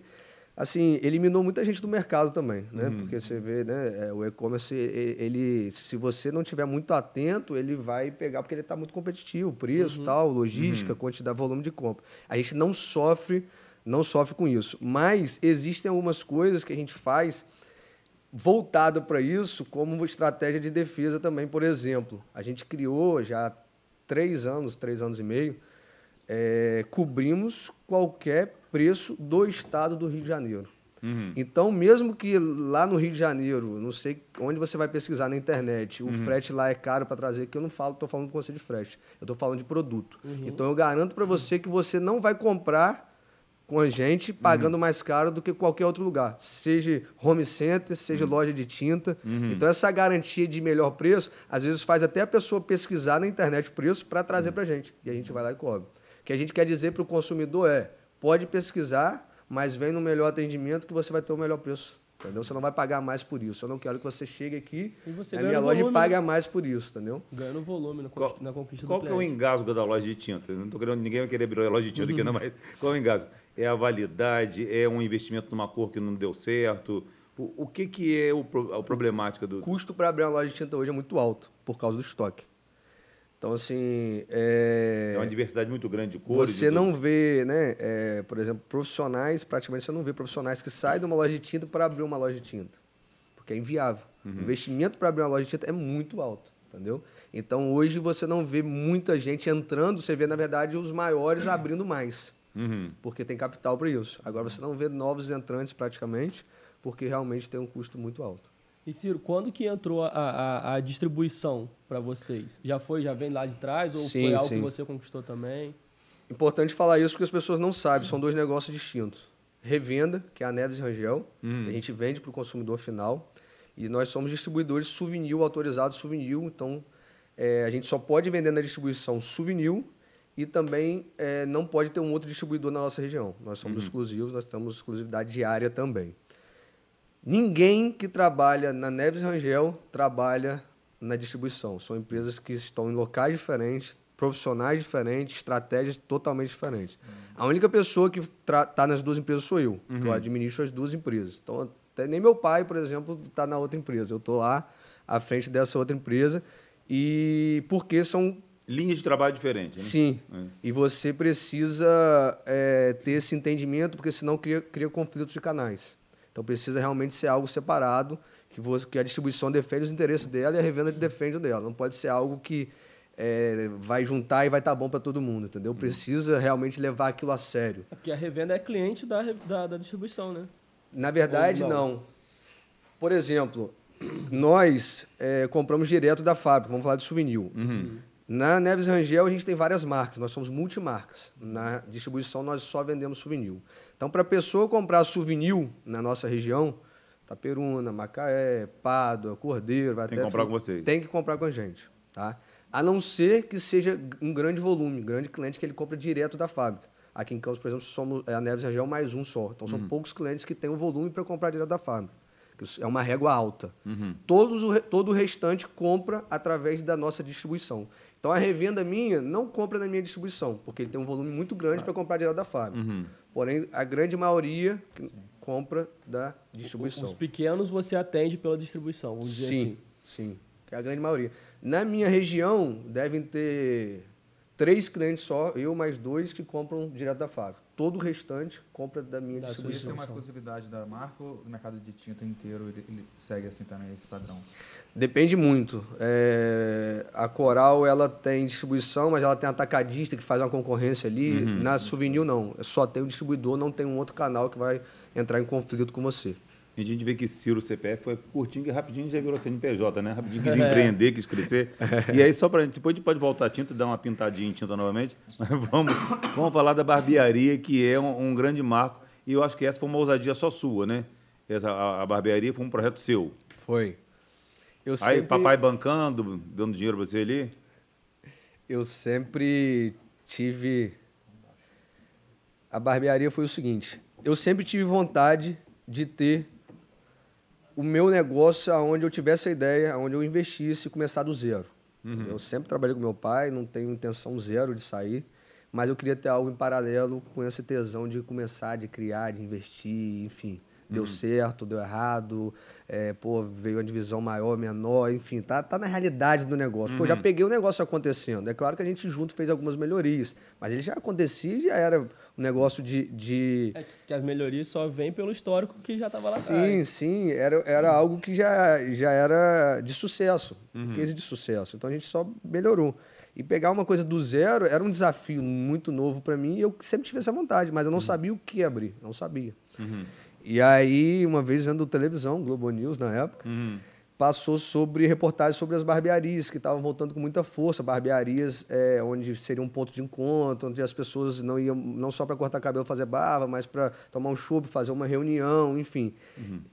assim, eliminou muita gente do mercado também, né? Porque você vê, né, é, o e-commerce, ele, se você não tiver muito atento, ele vai pegar, porque ele está muito competitivo, preço, tal, logística, quantidade, volume de compra. A gente não sofre, não sofre com isso. Mas existem algumas coisas que a gente faz voltada para isso como uma estratégia de defesa também. Por exemplo, a gente criou já há três anos, três anos e meio, é, cobrimos qualquer preço do estado do Rio de Janeiro. Uhum. Então, mesmo que lá no Rio de Janeiro, não sei onde você vai pesquisar na internet, Uhum. o frete lá é caro para trazer, que eu não falo, estou falando com você de frete, eu estou falando de produto. Uhum. Então, eu garanto para você que você não vai comprar com a gente pagando Uhum. mais caro do que qualquer outro lugar, seja home center, seja Uhum. loja de tinta. Então, essa garantia de melhor preço, às vezes faz até a pessoa pesquisar na internet o preço para trazer para a gente. E a gente vai lá e cobre. O que a gente quer dizer para o consumidor é: pode pesquisar, mas vem no melhor atendimento que você vai ter o melhor preço. Entendeu? Você não vai pagar mais por isso. Eu não quero que você chegue aqui E você na minha loja volume, e pague mais por isso, entendeu? Ganhando volume na, Qual- conquista- na conquista Qual do que é o engasgo da loja de tinta? Eu Não tô querendo, ninguém vai querer abrir a loja de tinta aqui, não, mas qual é o engasgo? É a validade? É um investimento numa cor que não deu certo? O, o que, que é o, a problemática O do. custo para abrir uma loja de tinta hoje é muito alto, por causa do estoque. Então, assim. É... É uma diversidade muito grande de cores. Você de não vê, né, é, por exemplo, profissionais, praticamente você não vê profissionais que saem de uma loja de tinta para abrir uma loja de tinta. Porque é inviável. O investimento para abrir uma loja de tinta é muito alto, entendeu? Então hoje você não vê muita gente entrando, você vê, na verdade, os maiores abrindo mais, Uhum. porque tem capital para isso. Agora você não vê novos entrantes praticamente, porque realmente tem um custo muito alto. E Ciro, quando que entrou a, a, a distribuição para vocês? Já foi, já vem lá de trás ou Sim, foi algo sim. que você conquistou também? Importante falar isso porque as pessoas não sabem, são dois negócios distintos. Revenda, que é a Neves Rangel, a gente vende para o consumidor final, e nós somos distribuidores souvenir, autorizados souvenir, então é, a gente só pode vender na distribuição souvenir e também é, não pode ter um outro distribuidor na nossa região. Nós somos exclusivos, nós temos exclusividade diária também. Ninguém que trabalha na Neves Rangel trabalha na distribuição. São empresas que estão em locais diferentes, profissionais diferentes, estratégias totalmente diferentes. A única pessoa que está nas duas empresas sou eu, que eu administro as duas empresas. Então, até nem meu pai, por exemplo, está na outra empresa. Eu estou lá à frente dessa outra empresa e porque são Linhas de trabalho diferentes. Né? Sim. É. E você precisa é, ter esse entendimento, porque senão cria, cria conflitos de canais. Então precisa realmente ser algo separado, que, você, que a distribuição defende os interesses dela e a revenda defende o dela. Não pode ser algo que é, vai juntar e vai estar bom para todo mundo, entendeu? Precisa realmente levar aquilo a sério. É Porque a revenda é cliente da, da, da distribuição, né? Na verdade, não. não? Por exemplo, nós é, compramos direto da fábrica, vamos falar de souvenir. Na Neves Rangel a gente tem várias marcas, nós somos multimarcas. Na distribuição nós só vendemos souvenir. Então, para a pessoa comprar souvenir na nossa região, Taperuna, Macaé, Pádua, Cordeiro, vai Tem até que comprar Fru- com vocês. Tem que comprar com a gente, tá? A não ser que seja um grande volume, grande cliente que ele compra direto da fábrica. Aqui em Campos, por exemplo, somos é a Neves Rangel mais um só. Então são poucos clientes que têm o volume para comprar direto da fábrica. É uma régua alta. Todos o todo o restante compra através da nossa distribuição. Então a revenda minha não compra na minha distribuição, porque ele tem um volume muito grande para comprar direto da fábrica. Porém, a grande maioria compra da distribuição. Os pequenos você atende pela distribuição, vamos dizer Sim, assim. sim. Que é a grande maioria. Na minha região, devem ter três clientes só, eu mais dois, que compram direto da fábrica. Todo o restante compra da minha Da sua Isso é distribuição. uma exclusividade da marca ou o mercado de tinta inteiro ele, ele segue assim também, esse padrão? Depende muito. É, a Coral ela tem distribuição, mas ela tem atacadista que faz uma concorrência ali. Na Souvenir não. Só tem o distribuidor, não tem um outro canal que vai entrar em conflito com você. A gente vê que Ciro CPF foi curtinho e rapidinho já virou CNPJ, né? Rapidinho quis empreender, quis crescer. E aí, só para depois a gente pode voltar a tinta, dar uma pintadinha em tinta novamente, mas vamos, vamos falar da barbearia, que é um, um grande marco. E eu acho que essa foi uma ousadia só sua, né? Essa, a, a barbearia foi um projeto seu. Foi. Eu Aí, sempre, papai bancando, dando dinheiro para você ali. eu sempre tive. A barbearia foi o seguinte: eu sempre tive vontade de ter o meu negócio aonde eu tivesse a ideia, aonde eu investisse e começar do zero. Eu sempre trabalhei com meu pai, não tenho intenção zero de sair, mas eu queria ter algo em paralelo com esse tesão de começar, de criar, de investir, enfim. Deu certo, deu errado, é, pô, veio uma divisão maior, menor, enfim, tá, tá na realidade do negócio. Pô, já peguei o negócio acontecendo. É claro que a gente junto fez algumas melhorias, mas ele já acontecia e já era um negócio de- de, É que as melhorias só vêm pelo histórico que já estava lá Sim, atrás. sim, era, era algo que já, já era de sucesso, um case de sucesso. Então a gente só melhorou. E pegar uma coisa do zero era um desafio muito novo para mim e eu sempre tive essa vontade, mas eu não sabia o que abrir, não sabia. E aí, uma vez vendo televisão, Globo News na época, Uhum. passou sobre reportagens sobre as barbearias que estavam voltando com muita força, barbearias é, onde seria um ponto de encontro, onde as pessoas não iam não só para cortar cabelo, fazer barba, mas para tomar um chopp, fazer uma reunião, enfim.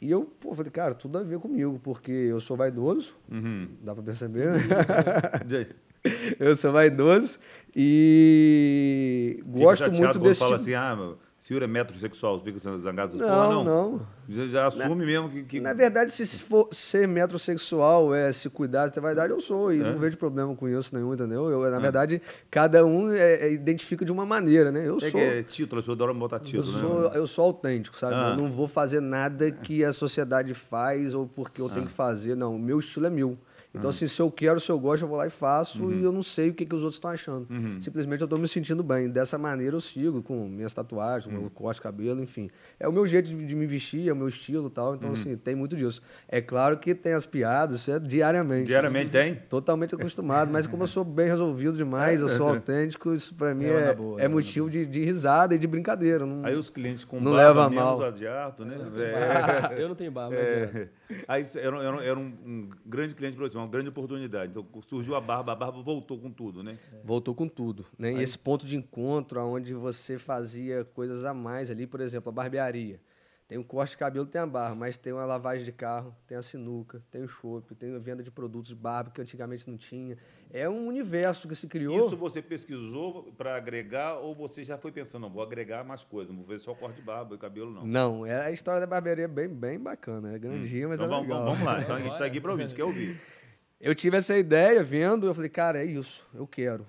E eu pô, falei, cara, tudo a ver comigo, porque eu sou vaidoso, Uhum. dá para perceber, né? eu sou vaidoso e Fica gosto chateado muito desse fala tipo... assim, ah, meu, Ciro é metrosexual, fica zangado. Pô, Não, não. Já, já assume mesmo que... que... Na verdade, se for ser metrosexual, é se cuidar, ter vaidade, eu sou. E É? não vejo problema com isso nenhum, entendeu? Eu, na verdade, cada um é- é- identifica de uma maneira, né? Eu É sou. que é título, as pessoas adoram botar Eu título, sou, né? eu sou autêntico, sabe? Ah. Eu não vou fazer nada que a sociedade faz ou porque eu Ah. tenho que fazer. Não, o meu estilo é meu. Então, assim, se eu quero, se eu gosto, eu vou lá e faço Uhum. e eu não sei o que, que os outros estão achando. Simplesmente eu estou me sentindo bem. Dessa maneira eu sigo com minhas tatuagens, Uhum. meu corte de cabelo, enfim. É o meu jeito de, de me vestir, é o meu estilo e tal. Uhum. Então, assim, tem muito disso. É claro que tem as piadas, isso é diariamente. Diariamente tem? Totalmente acostumado, mas como eu sou bem resolvido demais, eu sou autênco, isso pra mim na é, boa, é motivo de, de risada e de brincadeira. Não... Aí os clientes com Não barba leva menos mal. adiato, né? Eu não tenho barba, mas É, é. Aí era, era, era um, um grande cliente para você, uma grande oportunidade. Então surgiu a barba, a barba voltou com tudo, né? Voltou com tudo, né? E Aí- esse ponto de encontro, onde você fazia coisas a mais ali, por exemplo, a barbearia. Tem o corte de cabelo, tem a barba, mas tem uma lavagem de carro, tem a sinuca, tem o chopp, tem a venda de produtos de barba que antigamente não tinha. É um universo que se criou. Isso você pesquisou para agregar ou você já foi pensando, não, vou agregar mais coisas, não vou ver só corte de barba e cabelo, não? Não, é a história da barbearia é bem, bem bacana, é grandinha, mas Então é vamos, legal. vamos lá, então a gente está aqui para ouvir, a gente quer ouvir. Eu tive essa ideia vendo, eu falei, cara, é isso, eu quero.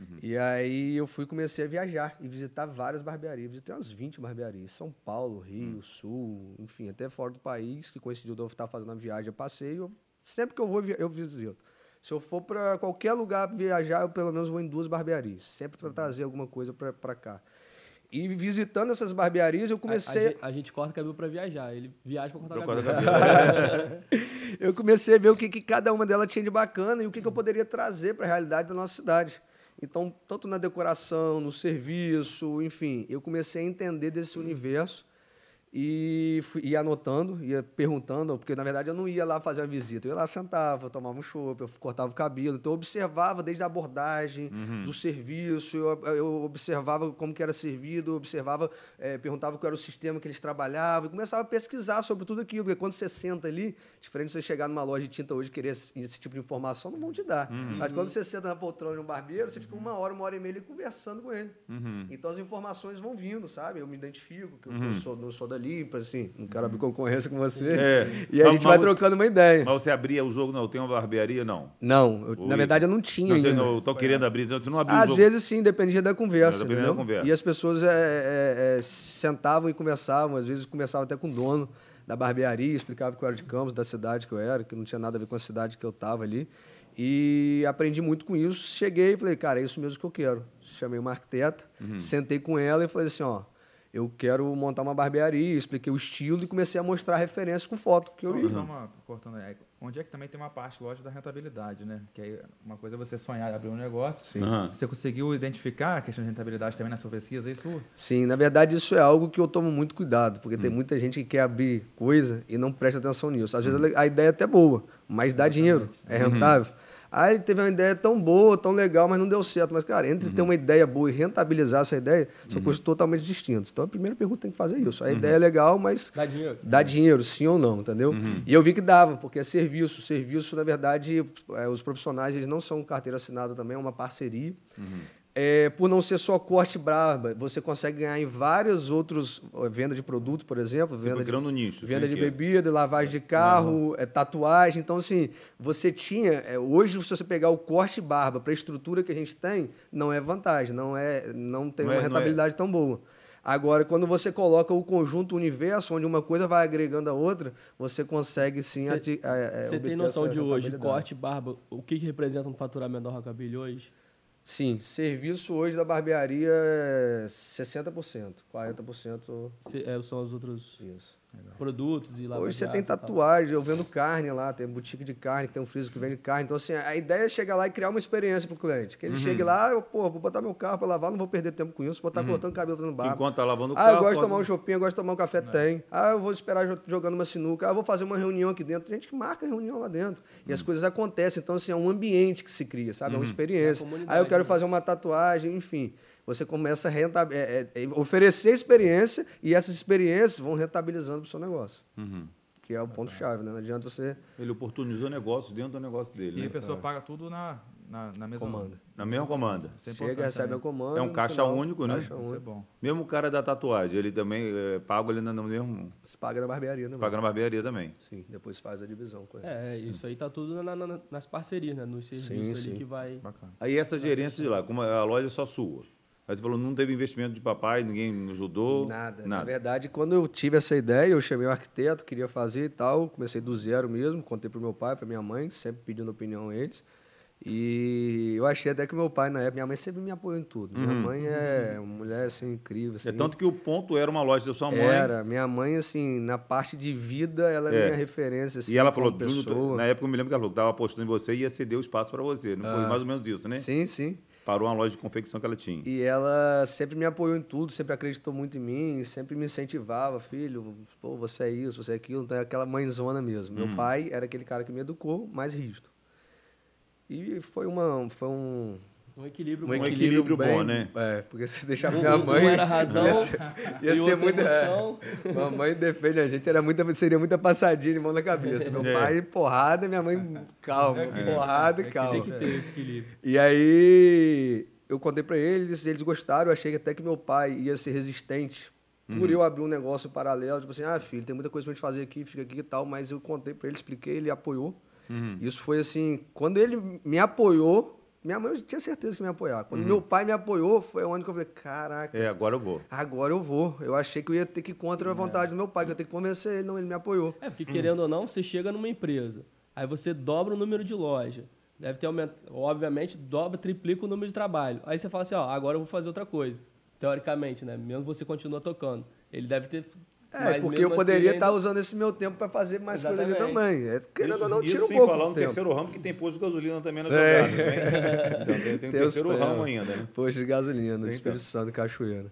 Uhum. E aí eu fui e comecei a viajar e visitar várias barbearias. Visitei umas 20 barbearias. São Paulo, Rio, Uhum. Sul, enfim, até fora do país, que coincidiu de eu estar fazendo a viagem, eu passei. Eu, sempre que eu vou, eu visito. Se eu for para qualquer lugar viajar, eu pelo menos vou em duas barbearias. Sempre Uhum. para trazer alguma coisa para cá. E visitando essas barbearias, eu a, a, comecei... gente- a gente corta cabelo pra viajar. Ele viaja pra cortar Pra cabelo. cabelo. eu comecei a ver o que, que cada uma delas tinha de bacana e o que, que eu poderia trazer para a realidade da nossa cidade. Então, tanto na decoração, no serviço, enfim, eu comecei a entender desse universo e fui, ia anotando, ia perguntando, porque na verdade eu não ia lá fazer uma visita, eu ia lá sentava, tomava um chopp, eu cortava o cabelo, então eu observava desde a abordagem, do serviço, eu, eu observava como que era servido, eu observava, eh, perguntava qual era o sistema que eles trabalhavam, e começava a pesquisar sobre tudo aquilo, porque quando você senta ali, diferente de você chegar numa loja de tinta hoje e querer esse, esse tipo de informação, não vão te dar. Mas quando você senta na poltrona de um barbeiro, você fica uma hora, uma hora e meia ali conversando com ele. Então as informações vão vindo, sabe? Eu me identifico, que eu, eu sou, não sou dali, assim, não quero abrir concorrência com você. É. E a Mas- gente vai trocando uma ideia. Mas você abria o jogo, não, eu tenho uma barbearia, não. Não, eu- na verdade eu não tinha Não, você ainda. não, eu tô querendo abrir, você não abriu o Às jogo. vezes sim, dependia da conversa. Dependendo da conversa. E as pessoas é, é, é, sentavam e conversavam, às vezes conversavam até com o dono da barbearia, explicava que eu era de Campos, da cidade que eu era, que não tinha nada a ver com a cidade que eu estava ali. E aprendi muito com isso. Cheguei e falei, cara, é isso mesmo que eu quero. Chamei uma arquiteta, sentei com ela e falei assim, ó, eu quero montar uma barbearia, expliquei o estilo e comecei a mostrar referências com foto que eu Só, ia. só uma, cortando aí, onde é que também tem uma parte, lógico, da rentabilidade, né? Que aí uma coisa é você sonhar e abrir um negócio. Sim. Aham. Você conseguiu identificar a questão de rentabilidade também na sua pesquisa, é isso? Sim, na verdade isso é algo que eu tomo muito cuidado, porque Hum. tem muita gente que quer abrir coisa e não presta atenção nisso. Às vezes a ideia é até boa, mas dá dinheiro, é rentável. Ah, ele teve uma ideia tão boa, tão legal, mas não deu certo. Mas, cara, entre ter uma ideia boa e rentabilizar essa ideia, são coisas totalmente distintas. Então, a primeira pergunta tem que fazer isso. A ideia é legal, mas Dá dinheiro? dá dinheiro, sim ou não, entendeu? E eu vi que dava, porque é serviço. Serviço, na verdade, é, os profissionais eles não são carteira assinada também, é uma parceria. É, por não ser só corte braba, você consegue ganhar em vários outros, venda de produto, por exemplo, Você venda de, um nicho. venda assim, de que- bebida, lavagem de carro, é, tatuagem. Então, assim, você tinha. é, hoje, se você pegar o corte barba para a estrutura que a gente tem, não é vantagem, não, é, não tem Não uma é- é. rentabilidade tão boa. Agora, quando você coloca o conjunto o universo, onde uma coisa vai agregando a outra, você consegue sim. É, é, Você tem noção de hoje, corte, barba, o que, que representa no faturamento da Rockabilly hoje? Sim, serviço hoje da barbearia é 60%, 40% Se- é, são os outros isso. Produtos e lá. Hoje você tem tatuagem, eu vendo carne lá, tem boutique de carne, tem um freezer que vende carne. Então, assim, a ideia é chegar lá e criar uma experiência pro cliente. Que ele chegue lá, eu, pô, vou botar meu carro para lavar, não vou perder tempo com isso, vou estar cortando cabelo no barba. enquanto tá lavando o Ah, carro... eu gosto de tomar um shopping, eu gosto de tomar um café, tem. Ah, eu vou esperar jo- jogando uma sinuca. Ah, eu vou fazer uma reunião aqui dentro. Tem gente que marca reunião lá dentro. E as coisas acontecem. Então, assim, é um ambiente que se cria, sabe? É uma experiência. É Aí eu quero né? fazer uma tatuagem, enfim. Você começa a é- é- é oferecer experiência e essas experiências vão rentabilizando o seu negócio. Uhum. Que é o ponto-chave, né? Não adianta você Ele oportunizou negócios dentro do negócio dele, E né? a pessoa paga tudo na, na, na mesma comanda. Na mesma comanda. É Chega, recebe também. a comanda. É um caixa final, único, né? Caixa Isso é único. bom. Mesmo o cara da tatuagem, ele também é, paga ali no mesmo... Você paga na barbearia, né? Paga na barbearia também. Sim, depois faz a divisão com ele. É, isso aí tá tudo na- na- nas parcerias, né? Nos serviços Sim, ali sim. que vai. Bacana. Aí essa gerência de lá, como a loja é só sua. Aí você falou, não teve investimento de papai, ninguém ajudou? Nada. Na Nada. verdade, quando eu tive essa ideia, eu chamei o arquiteto, queria fazer e tal. Comecei do zero mesmo, contei pro meu pai, pra minha mãe, sempre pedindo opinião a eles. E eu achei até que meu pai, na época, minha mãe sempre me apoiou em tudo. Minha mãe é uma mulher assim, incrível. Assim. É tanto que o ponto era uma loja da sua mãe. Era. Minha mãe, assim, na parte de vida, ela é, É. minha referência. Assim, E ela falou, pessoa. na época eu me lembro que ela falou que estava apostando em você e ia ceder o espaço para você. Não foi Ah. mais ou menos isso, né? Sim, sim. Parou uma loja de confecção que ela tinha. E ela sempre me apoiou em tudo, sempre acreditou muito em mim, sempre me incentivava, filho, pô, você é isso, você é aquilo, então é aquela mãezona mesmo. Uhum. Meu pai era aquele cara que me educou, mais rígido. E foi uma foi um, Um equilíbrio um bom. equilíbrio, equilíbrio bem, bom, né? É, porque se deixar Um- minha um mãe era a razão, ia ser, ia e ser outra muito é. Mamãe defende a gente, era muita, seria muita passadinha de mão na cabeça. Meu É. pai porrada, minha mãe calma, porrada e É calma. Tem que ter esse equilíbrio. E aí eu contei pra eles, eles gostaram, eu achei até que meu pai ia ser resistente. Por eu abrir um negócio paralelo, tipo assim, ah, filho, tem muita coisa pra gente fazer aqui, fica aqui e tal, mas eu contei pra ele, expliquei, ele apoiou. Uhum. Isso foi assim, quando ele me apoiou, minha mãe eu tinha certeza que ia me apoiar. Quando meu pai me apoiou, foi onde que eu falei, caraca, É, agora eu vou. agora eu vou. Eu achei que eu ia ter que ir contra a vontade do meu pai, que eu ia ter que convencer ele, não, ele me apoiou. É, porque querendo ou não, você chega numa empresa, aí você dobra o número de loja. Deve ter aumentado, obviamente, dobra, triplica o número de trabalho. Aí você fala assim, ó, agora eu vou fazer outra coisa. Teoricamente, né? Mesmo você continua tocando. Ele deve ter. É, mas porque eu assim poderia ainda- estar usando esse meu tempo para fazer mais coisa ali Exatamente. também. É, querendo ou não, tira um pouco falar no tempo. terceiro ramo que tem posto de gasolina também na jogada. Né? Então, tem, tem um Tem os terceiro ramo ainda, né? Posto de gasolina, no Então. Espírito Santo, Cachoeira.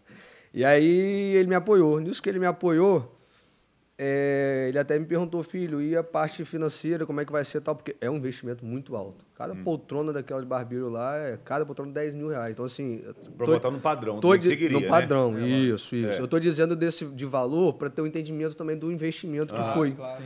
E aí ele me apoiou. Nisso que ele me apoiou, é, ele até me perguntou, filho, e a parte financeira, como é que vai ser e tal? Porque é um investimento muito alto. Cada Hum. poltrona daquela de barbeiro lá, é cada poltrona 10 mil reais. Então, assim... Pra tô- botar no padrão. Tô de- queria, no né? padrão, É, isso, isso. É. Eu tô dizendo desse de valor para ter um entendimento também do investimento que Ah, foi. Claro.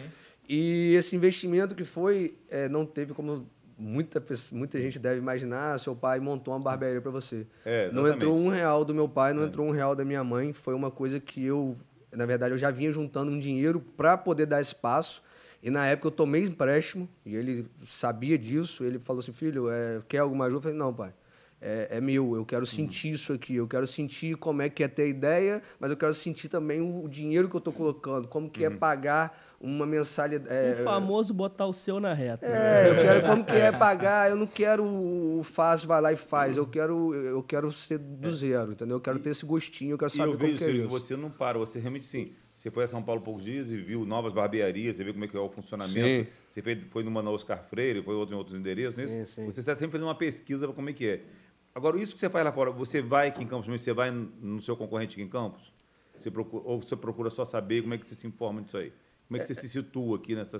E esse investimento que foi, é, não teve como muita, muita gente deve imaginar, seu pai montou uma barbearia para você. É, não entrou um real do meu pai, não É. entrou um real da minha mãe. Foi uma coisa que eu, na verdade, eu já vinha juntando um dinheiro para poder dar espaço. E na época eu tomei empréstimo, e ele sabia disso. Ele falou assim: filho, é, quer alguma ajuda? Eu falei: não, pai. É, é meu, eu quero sentir isso aqui, eu quero sentir como é que é ter a ideia, mas eu quero sentir também o, o dinheiro que eu estou colocando, como que é pagar uma mensalidade. É, o famoso botar o seu na reta. É, eu quero como que é pagar, eu não quero o fácil, vai lá e faz, eu quero, eu quero ser do zero, entendeu? Eu quero ter esse gostinho, eu quero E saber eu como vejo que é isso. que você não para, você realmente sim. Você foi a São Paulo há poucos dias e viu novas barbearias, você viu como é que é o funcionamento. Sim. Você foi numa na Oscar Freire, foi outro, em outros endereços, não é isso? Sim, sim. Você está sempre fazendo uma pesquisa para como é que é. Agora, isso que você faz lá fora, você vai aqui em Campos, você vai no seu concorrente aqui em Campos? Você procura, ou você procura só saber como é que você se informa disso aí? Como é que você se situa aqui nessa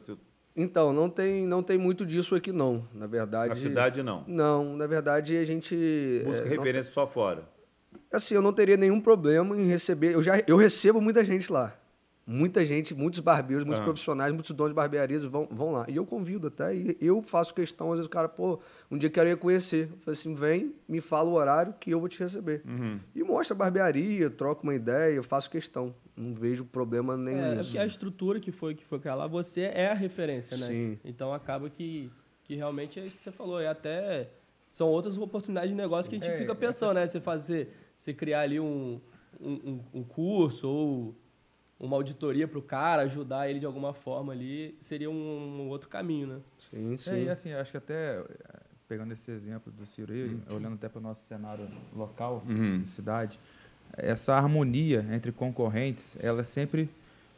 Então, não tem, não tem muito disso aqui não, na verdade. na cidade, não? Não, na verdade a gente Busca é, não- referência só fora. assim, eu não teria nenhum problema em receber. Eu já eu recebo muita gente lá. Muita gente, muitos barbeiros, muitos Aham. profissionais, muitos donos de barbearias vão, vão lá. E eu convido até, e eu faço questão, às vezes o cara, pô, um dia quero ir conhecer. Eu falei assim, vem, me fala o horário que eu vou te receber. Uhum. E mostra a barbearia, troca uma ideia, eu faço questão. Não vejo problema nenhum É, é nisso. porque a estrutura que foi que foi criada lá, você é a referência, né? Sim. Então acaba que, que realmente é o que você falou, é até são outras oportunidades de negócio que a gente É, fica pensando, né? Você fazer, você criar ali um, um- um curso ou uma auditoria para o cara, ajudar ele de alguma forma ali, seria um, um outro caminho, né? Sim, sim. É, e assim, acho que até, eh, pegando esse exemplo do Ciro aí, olhando até para o nosso cenário local, Uhum. de cidade, essa harmonia entre concorrentes, ela é sempre,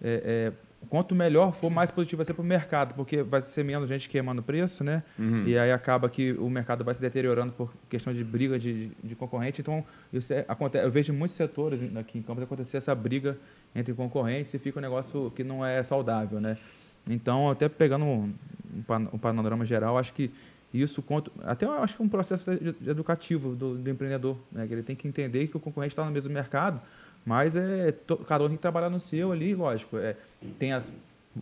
é, é, quanto melhor for, mais positivo vai ser para o mercado, porque vai ser menos gente queimando preço, né? Uhum. E aí acaba que o mercado vai se deteriorando por questão de briga de, de concorrente. Então, isso é, acontece, eu vejo em muitos setores aqui em Campos acontecer essa briga entre concorrentes e fica um negócio que não é saudável, né? Então, até pegando um, um pan- panorama geral, acho que isso conta, até eu acho que é um processo educativo do, do empreendedor, né? Que ele tem que entender que o concorrente está no mesmo mercado, mas é to- cada um tem que trabalhar no seu ali, lógico. É, tem as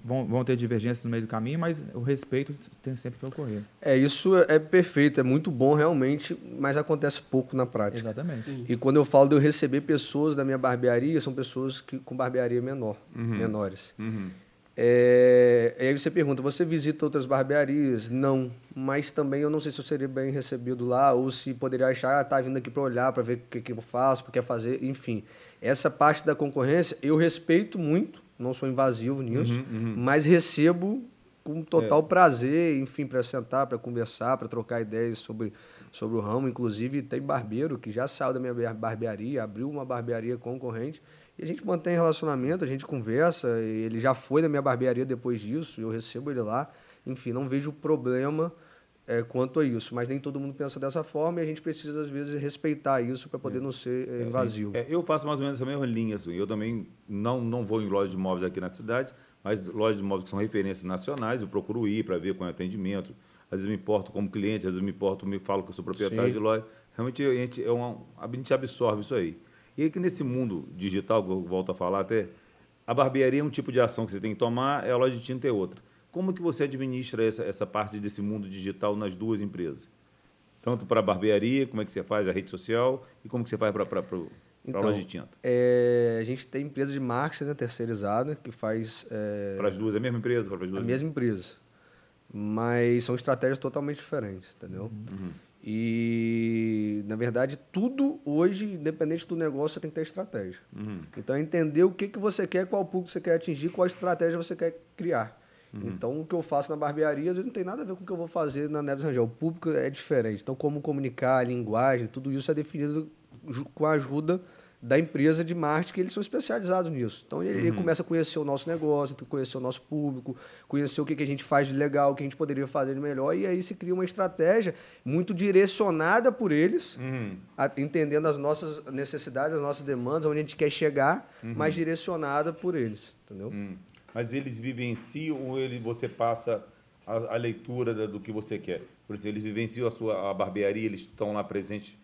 vão, vão ter divergências no meio do caminho, mas o respeito tem sempre que ocorrer. É, isso é perfeito, é muito bom realmente, mas acontece pouco na prática. Exatamente. E quando eu falo de eu receber pessoas da minha barbearia, são pessoas que, com barbearia menor, menores. Uhum. É, e aí você pergunta, você visita outras barbearias? Não, mas também eu não sei se eu seria bem recebido lá ou se poderia achar, ah, tá vindo aqui para olhar, para ver o que, que eu faço, o que quer fazer, enfim. Essa parte da concorrência eu respeito muito, não sou invasivo nisso, mas recebo com total prazer, enfim, para sentar, para conversar, para trocar ideias sobre, sobre o ramo. Inclusive, tem barbeiro que já saiu da minha bar- barbearia, abriu uma barbearia concorrente e a gente mantém relacionamento, a gente conversa. Ele já foi da minha barbearia depois disso, eu recebo ele lá. Enfim, não vejo problema é, quanto a isso, mas nem todo mundo pensa dessa forma e a gente precisa, às vezes, respeitar isso para poder não ser é, invasivo. É, eu faço mais ou menos essa mesma linha. Assim. Eu também não, não vou em lojas de imóveis aqui na cidade, mas lojas de imóveis que são referências nacionais, eu procuro ir para ver com atendimento. Às vezes me importo como cliente, às vezes me importo, me falo que eu sou proprietário Sim. de loja. Realmente a gente, é uma, a gente absorve isso aí. E aí que nesse mundo digital, que eu volto a falar até, a barbearia é um tipo de ação que você tem que tomar, é a loja de tinta é outra. Como que você administra essa, essa parte desse mundo digital nas duas empresas? Tanto para a barbearia, como é que você faz a rede social, e como que você faz para a Então, loja de tinta? É, a gente tem empresa de marketing né, terceirizada que faz é, Para as duas, é a mesma empresa? Para as a duas? mesma empresa, mas são estratégias totalmente diferentes, entendeu? Uhum. E na verdade tudo hoje, independente do negócio, você tem que ter estratégia. Uhum. Então é entender o que, que você quer, qual público você quer atingir, qual estratégia você quer criar. Uhum. Então o que eu faço na barbearia não tem nada a ver com o que eu vou fazer na Neves Rangel. O público é diferente. Então como comunicar, a linguagem, tudo isso é definido com a ajuda da empresa de marketing, que eles são especializados nisso. Então ele, ele começa a conhecer o nosso negócio, conhecer o nosso público, conhecer o que, que a gente faz de legal, o que a gente poderia fazer de melhor, e aí se cria uma estratégia muito direcionada por eles, Uhum. a- entendendo as nossas necessidades, as nossas demandas, onde a gente quer chegar, mas direcionada por eles, entendeu? Mas eles vivenciam ou ele, você passa a, a leitura da- do que você quer? Por exemplo, eles vivenciam a sua a barbearia, eles estão lá presentes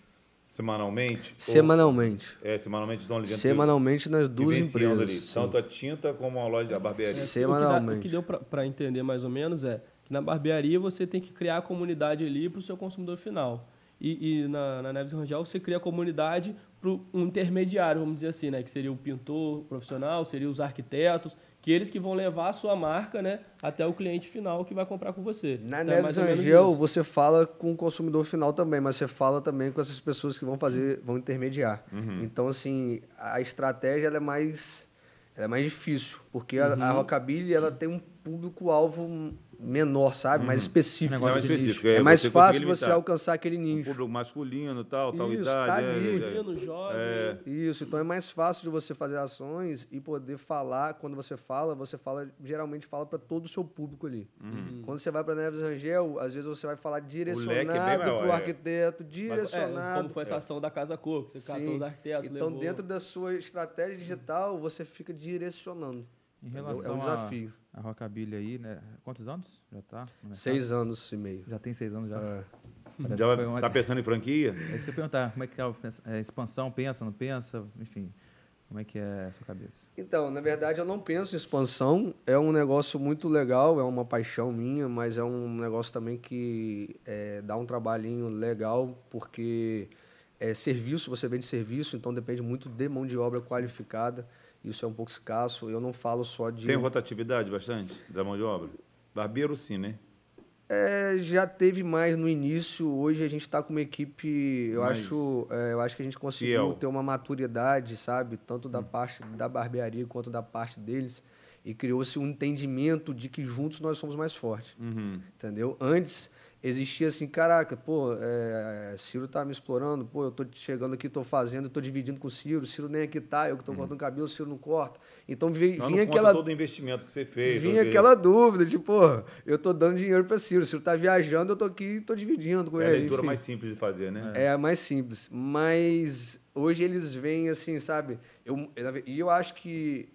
semanalmente? Ou- Semanalmente. é, semanalmente estão dentro. Semanalmente nas duas empresas. ali, sim. tanto a tinta como a loja, a barbearia. É, Semanalmente. O que, dá- o que deu para entender mais ou menos é que na barbearia você tem que criar a comunidade ali para o seu consumidor final. E, e na, na Neves Rangel você cria a comunidade para um intermediário, vamos dizer assim, né? Que seria o pintor profissional, seria os arquitetos, que eles que vão levar a sua marca, né, até o cliente final que vai comprar com você. Na Então, é Neves mais ou menos Angel, isso. você fala com o consumidor final também, mas você fala também com essas pessoas que vão fazer, vão intermediar. Então, assim, a estratégia ela é mais, ela é mais difícil, porque a, a Rockabilly ela tem um público-alvo menor, sabe? Mais específico. Negócio mais de específico. É, é, mais você fácil conseguir você alcançar aquele Um nicho. público masculino, tal, tal Isso, idade. tá é, ali. é, é. Menino, jovem. É. Isso, então é mais fácil de você fazer ações e poder falar. Quando você fala, você fala, geralmente fala para todo o seu público ali. Quando você vai para Neves Rangel, às vezes você vai falar é direcionado para o é. arquiteto, É, direcionado. como foi essa ação da Casa Coco, você catou os arquitetos, Então, levou. dentro da sua estratégia digital, você fica direcionando. Em relação é um desafio. A, a Rockabilly aí, né? Quantos anos já tá? Seis anos e meio. Já tem seis anos já. É. Já que foi uma- tá pensando em franquia? É isso que eu ia perguntar. Como é que é a é, expansão? Pensa, não pensa? Enfim, como é que é a sua cabeça? Então, na verdade, eu não penso em expansão. É um negócio muito legal, é uma paixão minha, mas é um negócio também que é, dá um trabalhinho legal, porque é serviço, você vende serviço, então depende muito de mão de obra qualificada. Isso é um pouco escasso. Eu não falo só de. Tem rotatividade bastante da mão de obra? Barbeiro sim, né? É, já teve mais no início. Hoje a gente está com uma equipe. Eu Mais acho, é, eu acho que a gente conseguiu fiel. Hum. ter uma maturidade, sabe, tanto da parte da barbearia quanto da parte deles, e criou-se um entendimento de que juntos nós somos mais fortes, Uhum. entendeu? Antes existia assim, caraca, pô, é, Ciro tá me explorando, pô, eu tô chegando aqui, tô fazendo, tô dividindo com o Ciro, Ciro nem aqui tá, eu que tô cortando cabelo, o Ciro não corta. Então vi- Não, vinha não aquela todo o investimento que você fez. Vinha aquela dúvida, tipo, pô, eu tô dando dinheiro pra Ciro. O Ciro tá viajando, eu tô aqui e tô dividindo com É a ele. leitura enfim. mais simples de fazer, né? É a mais simples. Mas hoje eles veem assim, sabe? Eu, e eu acho que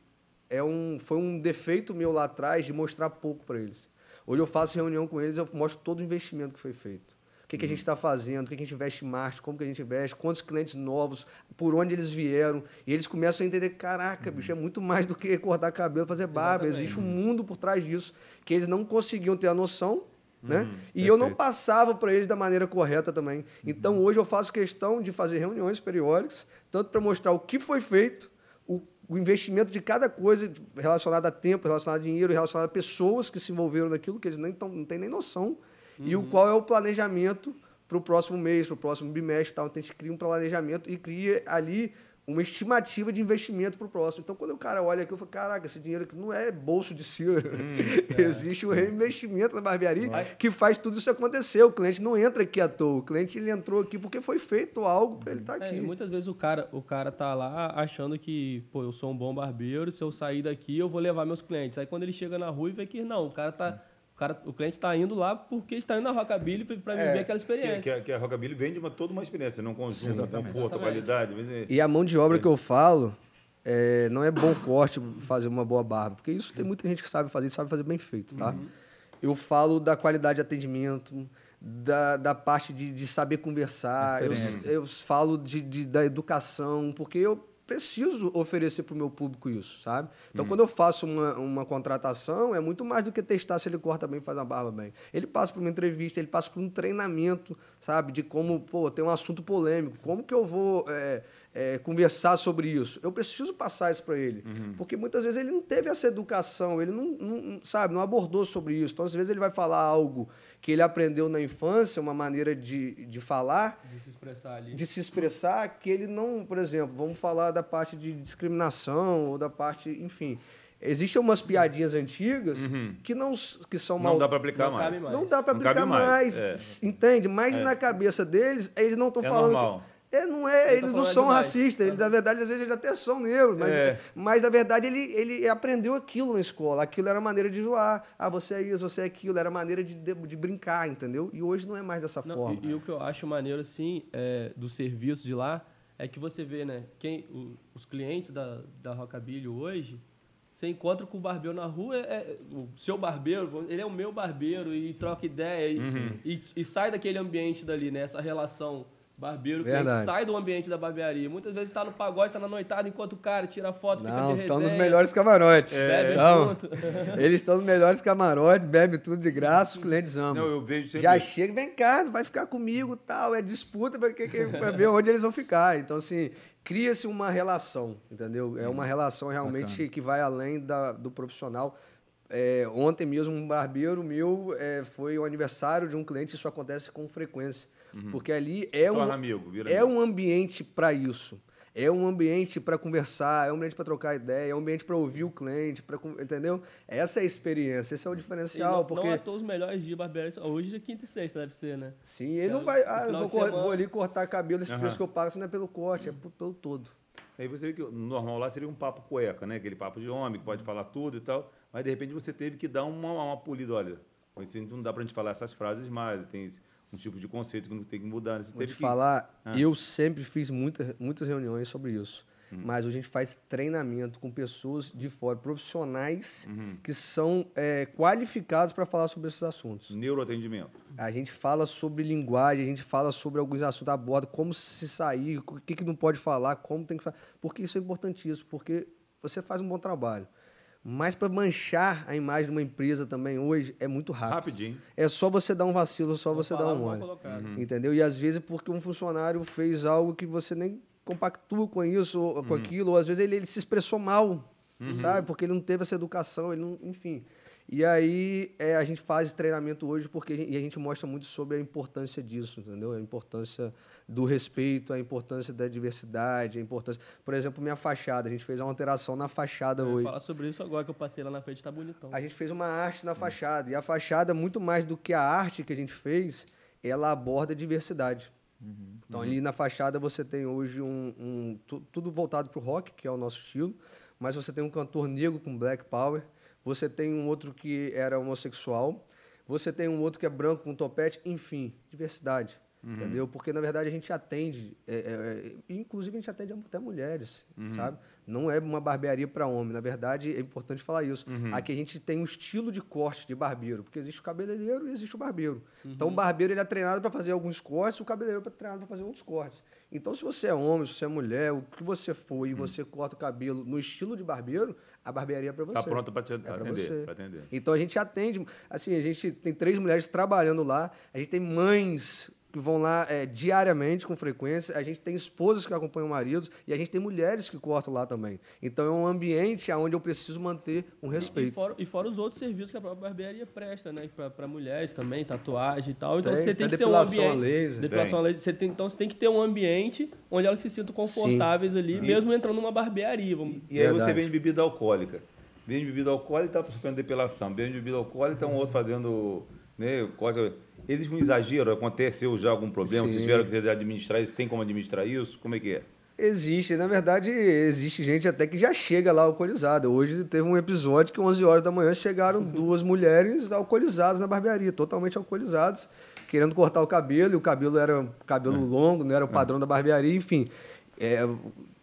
é um, foi um defeito meu lá atrás de mostrar pouco para eles. Hoje eu faço reunião com eles, eu mostro todo o investimento que foi feito. O que, que a gente está fazendo, o que, que a gente investe em marketing, como que a gente investe, quantos clientes novos, por onde eles vieram. E eles começam a entender, caraca, bicho, é muito mais do que cortar cabelo, fazer barba. Exatamente. Existe um mundo por trás disso, que eles não conseguiam ter a noção, né? e eu não perfeito. passava para eles da maneira correta também. Então hoje eu faço questão de fazer reuniões periódicas, tanto para mostrar o que foi feito, o, investimento de cada coisa relacionada a tempo, relacionada a dinheiro, relacionada a pessoas que se envolveram naquilo, que eles nem tão, não têm nem noção, e o qual é o planejamento para o próximo mês, para o próximo bimestre e tal. Então a gente cria um planejamento e cria ali uma estimativa de investimento para o próximo. Então, quando o cara olha aquilo, fala, caraca, esse dinheiro aqui não é bolso de Ciro. Existe um reinvestimento na barbearia que faz tudo isso acontecer. O cliente não entra aqui à toa. O cliente ele entrou aqui porque foi feito algo para ele estar É, aqui. e muitas vezes o cara, o cara tá lá achando que, pô, eu sou um bom barbeiro, se eu sair daqui eu vou levar meus clientes. Aí quando ele chega na rua e vê que não, o cara tá, o, cara, o cliente tá indo lá porque está indo na Rockabilly para viver aquela Que, experiência. que, que a Rockabilly vende uma, toda uma experiência, não consumo, Exatamente. conforto, Exatamente. qualidade. mas é- E a mão de obra que eu falo, é, não é bom corte fazer uma boa barba, porque isso tem muita gente que sabe fazer, e sabe fazer bem feito, tá? Eu falo da qualidade de atendimento, da, da parte de, de saber conversar, eu, eu falo de, de- da educação, porque eu preciso oferecer para o meu público isso, sabe? Então, quando eu faço uma, uma contratação, é muito mais do que testar se ele corta bem e faz a barba bem. Ele passa por uma entrevista, ele passa por um treinamento, sabe? De como, pô, tem um assunto polêmico, como que eu vou é, é, conversar sobre isso? Eu preciso passar isso para ele, porque muitas vezes ele não teve essa educação, ele não, não- sabe, não abordou sobre isso. Então, às vezes ele vai falar algo que ele aprendeu na infância, uma maneira de, de falar, De se expressar ali. de se expressar que ele não, por exemplo, vamos falar da parte de discriminação ou da parte, enfim, existem umas piadinhas antigas que não que são mal Não dá para aplicar Não mais. mais. não dá para aplicar mais, mais, é. entende? Mas na cabeça deles, eles não estão É falando normal. que- é, não é, Ele tá eles não são demais. racistas, eles, na verdade, às vezes eles até são negros, mas, É. mas na verdade ele, ele aprendeu aquilo na escola, aquilo era maneira de zoar, ah, você é isso, você é aquilo, era maneira de, de, de brincar, entendeu? E hoje não é mais dessa Não, forma. e, e o que eu acho maneiro, assim, é, do serviço de lá, é que você vê, né, quem, o- os clientes da, da Rockabilly hoje, você encontra com o barbeiro na rua, é, é o seu barbeiro, ele é o meu barbeiro, e troca ideia, e, Uhum. e, e sai daquele ambiente dali, né, essa relação barbeiro que sai do ambiente da barbearia. Muitas vezes está no pagode, está na noitada, enquanto o cara tira foto, fica Não, de estão nos resenha, melhores camarotes. Bebe Não, junto. eles estão nos melhores camarotes, bebe tudo de graça, os clientes amam. Não, eu vejo sempre. Já chega, vem cá, vai ficar comigo tal. É disputa para ver onde eles vão ficar. Então, assim, cria-se uma relação, entendeu? É uma relação realmente Bacana. que vai além da- do profissional. É, ontem mesmo, um barbeiro meu é, foi o aniversário de um cliente, isso acontece com frequência. Porque ali é um, amigo, é amigo. um ambiente para isso. É um ambiente para conversar, é um ambiente para trocar ideia, é um ambiente para ouvir o cliente, con- entendeu? Essa é a experiência, esse é o diferencial. não, porque não à toa os melhores dias são- Hoje é quinta e sexta, deve ser, né? Sim, ele não É, vai. no Ah, vou, vou ali cortar cabelo, esse Aham. preço que eu pago, isso não é pelo corte, é pelo todo. Aí você vê que o normal lá seria um papo cueca, né? Aquele papo de homem que pode falar tudo e tal. Mas de repente você teve que dar uma, uma polida. Olha, não dá pra gente falar essas frases mais. Tem um tipo de conceito que não tem que mudar. né? Você Vou te que... falar, Ah. eu sempre fiz muita, muitas reuniões sobre isso. Hum. Mas hoje a gente faz treinamento com pessoas de fora, profissionais Uhum. que são é, qualificados para falar sobre esses assuntos. Neuroatendimento. A gente fala sobre linguagem, a gente fala sobre alguns assuntos, aborda como se sair, o que, que não pode falar, como tem que falar. Porque isso é importantíssimo, porque você faz um bom trabalho. Mas para manchar a imagem de uma empresa também hoje é muito rápido. Rapidinho. É só você dar um vacilo, só Uma você dar um colocada. Uhum. Entendeu? E às vezes porque um funcionário fez algo que você nem compactua com isso ou com aquilo, ou às vezes ele, ele se expressou mal, sabe? Porque ele não teve essa educação, ele não, enfim. E aí é, a gente faz treinamento hoje porque a gente, e a gente mostra muito sobre a importância disso, entendeu? A importância do respeito, a importância da diversidade, a importância. Por exemplo, minha fachada, a gente fez uma alteração na fachada Eu hoje. falar sobre isso agora que eu passei lá na frente, tá bonitão. A gente fez uma arte na fachada. E a fachada, muito mais do que a arte que a gente fez, ela aborda a diversidade. Então, ali na fachada você tem hoje um, um- tu- tudo voltado para o rock, que é o nosso estilo, mas você tem um cantor negro com black power, você tem um outro que era homossexual, você tem um outro que é branco com topete, enfim, diversidade. Entendeu? Porque, na verdade, a gente atende, é, é, é, inclusive a gente atende até mulheres, sabe? Não é uma barbearia para homem. Na verdade, é importante falar isso. Aqui a gente tem um estilo de corte de barbeiro, porque existe o cabeleireiro e existe o barbeiro. Então, o barbeiro ele é treinado para fazer alguns cortes, o cabeleireiro é treinado para fazer outros cortes. Então, se você é homem, se você é mulher, o que você for e você corta o cabelo no estilo de barbeiro, a barbearia é para você. Está pronto para te É atender. pra atender. Então a gente atende, assim, a gente tem três mulheres trabalhando lá, a gente tem mães que vão lá é, diariamente com frequência, a gente tem esposas que acompanham maridos e a gente tem mulheres que cortam lá também. Então é um ambiente onde eu preciso manter um E respeito. fora, e fora os outros serviços que a própria barbearia presta, né? Pra mulheres também, tatuagem e tal. Então Tem, você tem tem que ter um depilação a ambiente. laser. Depilação a laser. Você tem, então você tem que ter um ambiente onde elas se sintam confortáveis ali, mesmo entrando numa barbearia. Vamos... E aí você Verdade. vende bebida alcoólica. Vende bebida alcoólica e está fazendo depilação. Vende bebida alcoólica e está um outro fazendo. Né, corte. Existe um exagero? Aconteceu já algum problema? Sim. Vocês tiveram que administrar isso? Tem como administrar isso? Como é que é? Existe, na verdade, existe gente até que já chega lá alcoolizada. Hoje teve um episódio que 11 horas da manhã chegaram duas mulheres alcoolizadas na barbearia, totalmente alcoolizadas, querendo cortar o cabelo, e o cabelo era cabelo longo, não era o padrão da barbearia, enfim. É,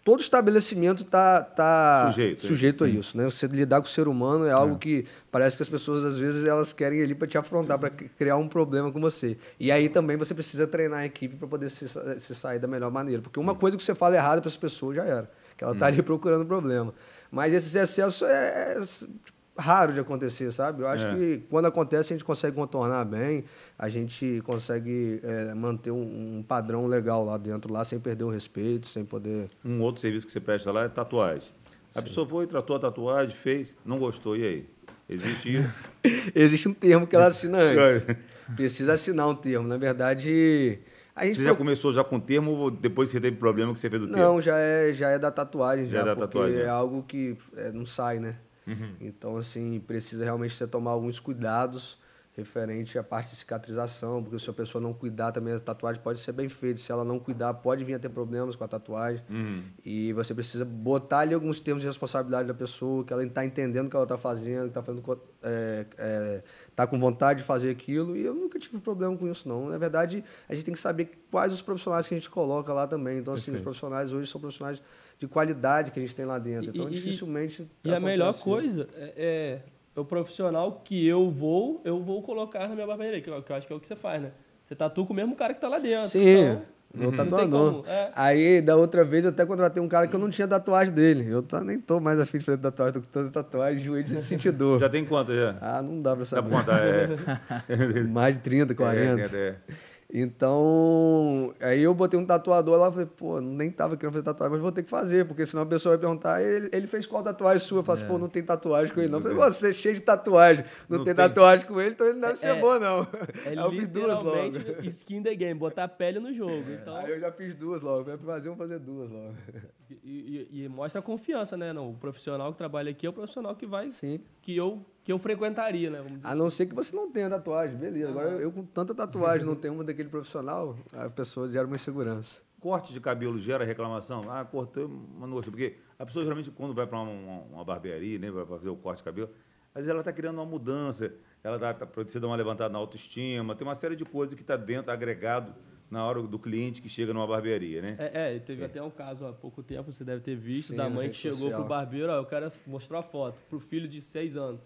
todo estabelecimento está tá Sujeito, sujeito a isso, né? Você lidar com o ser humano é algo que parece que as pessoas às vezes elas querem ali para te afrontar, para criar um problema com você. E aí também você precisa treinar a equipe para poder se, se sair da melhor maneira, porque uma coisa que você fala errado para as pessoas já era, que ela tá ali procurando problema. Mas esse excesso é, é, raro de acontecer, sabe? Eu acho É. que quando acontece a gente consegue contornar bem, a gente consegue é, manter um, um padrão legal lá dentro, lá sem perder o respeito, sem poder Um outro serviço que você presta lá é tatuagem. A pessoa foi, tratou a tatuagem, fez, não gostou, e aí? Existe isso? Existe um termo que ela assina antes. Precisa assinar um termo. Na verdade, Você já começou já com o termo ou depois você teve problema que você fez o termo? não, já é já é da tatuagem Já já, é da porque tatuagem, né? é algo que é, não sai, né? Uhum. Então assim precisa realmente você tomar alguns cuidados referente à parte de cicatrização, porque se a pessoa não cuidar também a tatuagem pode ser bem feita. Se ela não cuidar, pode vir a ter problemas com a tatuagem. Uhum. E você precisa botar ali alguns termos de responsabilidade da pessoa, que ela está entendendo o que ela está fazendo, que está fazendo, é, é, tá com vontade de fazer aquilo. E eu nunca tive problema com isso, não. Na verdade, a gente tem que saber quais os profissionais que a gente coloca lá também. Então, assim, os Perfeito. profissionais hoje são profissionais de qualidade que a gente tem lá dentro. E- Então, e- dificilmente. E a melhor coisa é, é o profissional que eu vou, eu vou colocar na minha barbearia, que eu, que eu acho que é o que você faz, né? Você tatua com o mesmo cara que tá lá dentro. Sim. Então, Meu Não tem tatuador. como, é. Aí, da outra vez, eu até contratei um cara que eu não tinha tatuagem dele. Eu tá, nem tô mais afim de fazer tatuagem, tô com tanta tatuagem, joelho sem sentir dor. Já tem quanto já? Ah, não dá pra Dá saber. pra contar? É. Mais de 30, 40. É, é, é. Então, aí eu botei um tatuador lá, falei, pô, nem tava querendo fazer tatuagem, mas vou ter que fazer, porque senão a pessoa vai perguntar, ele, ele fez qual tatuagem sua? Eu falo assim, pô, não tem tatuagem com ele não. Eu falei, você é cheio de tatuagem, não, Não tem, tem. tatuagem com ele, então ele não deve ser É- bom, não. É aí eu fiz duas logo. skin the game, botar pele no jogo. Então, Aí eu já fiz duas logo, vai fazer um, fazer duas logo. e, e- e mostra a confiança, né? Não, o profissional que trabalha aqui é o profissional que vai, Sim. que eu, que eu frequentaria, né? A não ser que você não tenha tatuagem, beleza. Agora eu, eu com tanta tatuagem não tenho uma daquele profissional, a pessoa gera uma insegurança. Corte de cabelo gera reclamação? Ah, cortou uma noite. Porque a pessoa geralmente, quando vai para uma, uma barbearia, né, vai fazer o corte de cabelo, às vezes ela está criando uma mudança, ela está tá, precisa dar uma levantada na autoestima, tem uma série de coisas que está dentro, agregado na hora do cliente que chega numa barbearia, né? É, é, teve até um caso há pouco tempo, você deve ter visto, Sim, da mãe que chegou social. pro barbeiro, ó, o cara mostrou a foto pro filho de seis anos.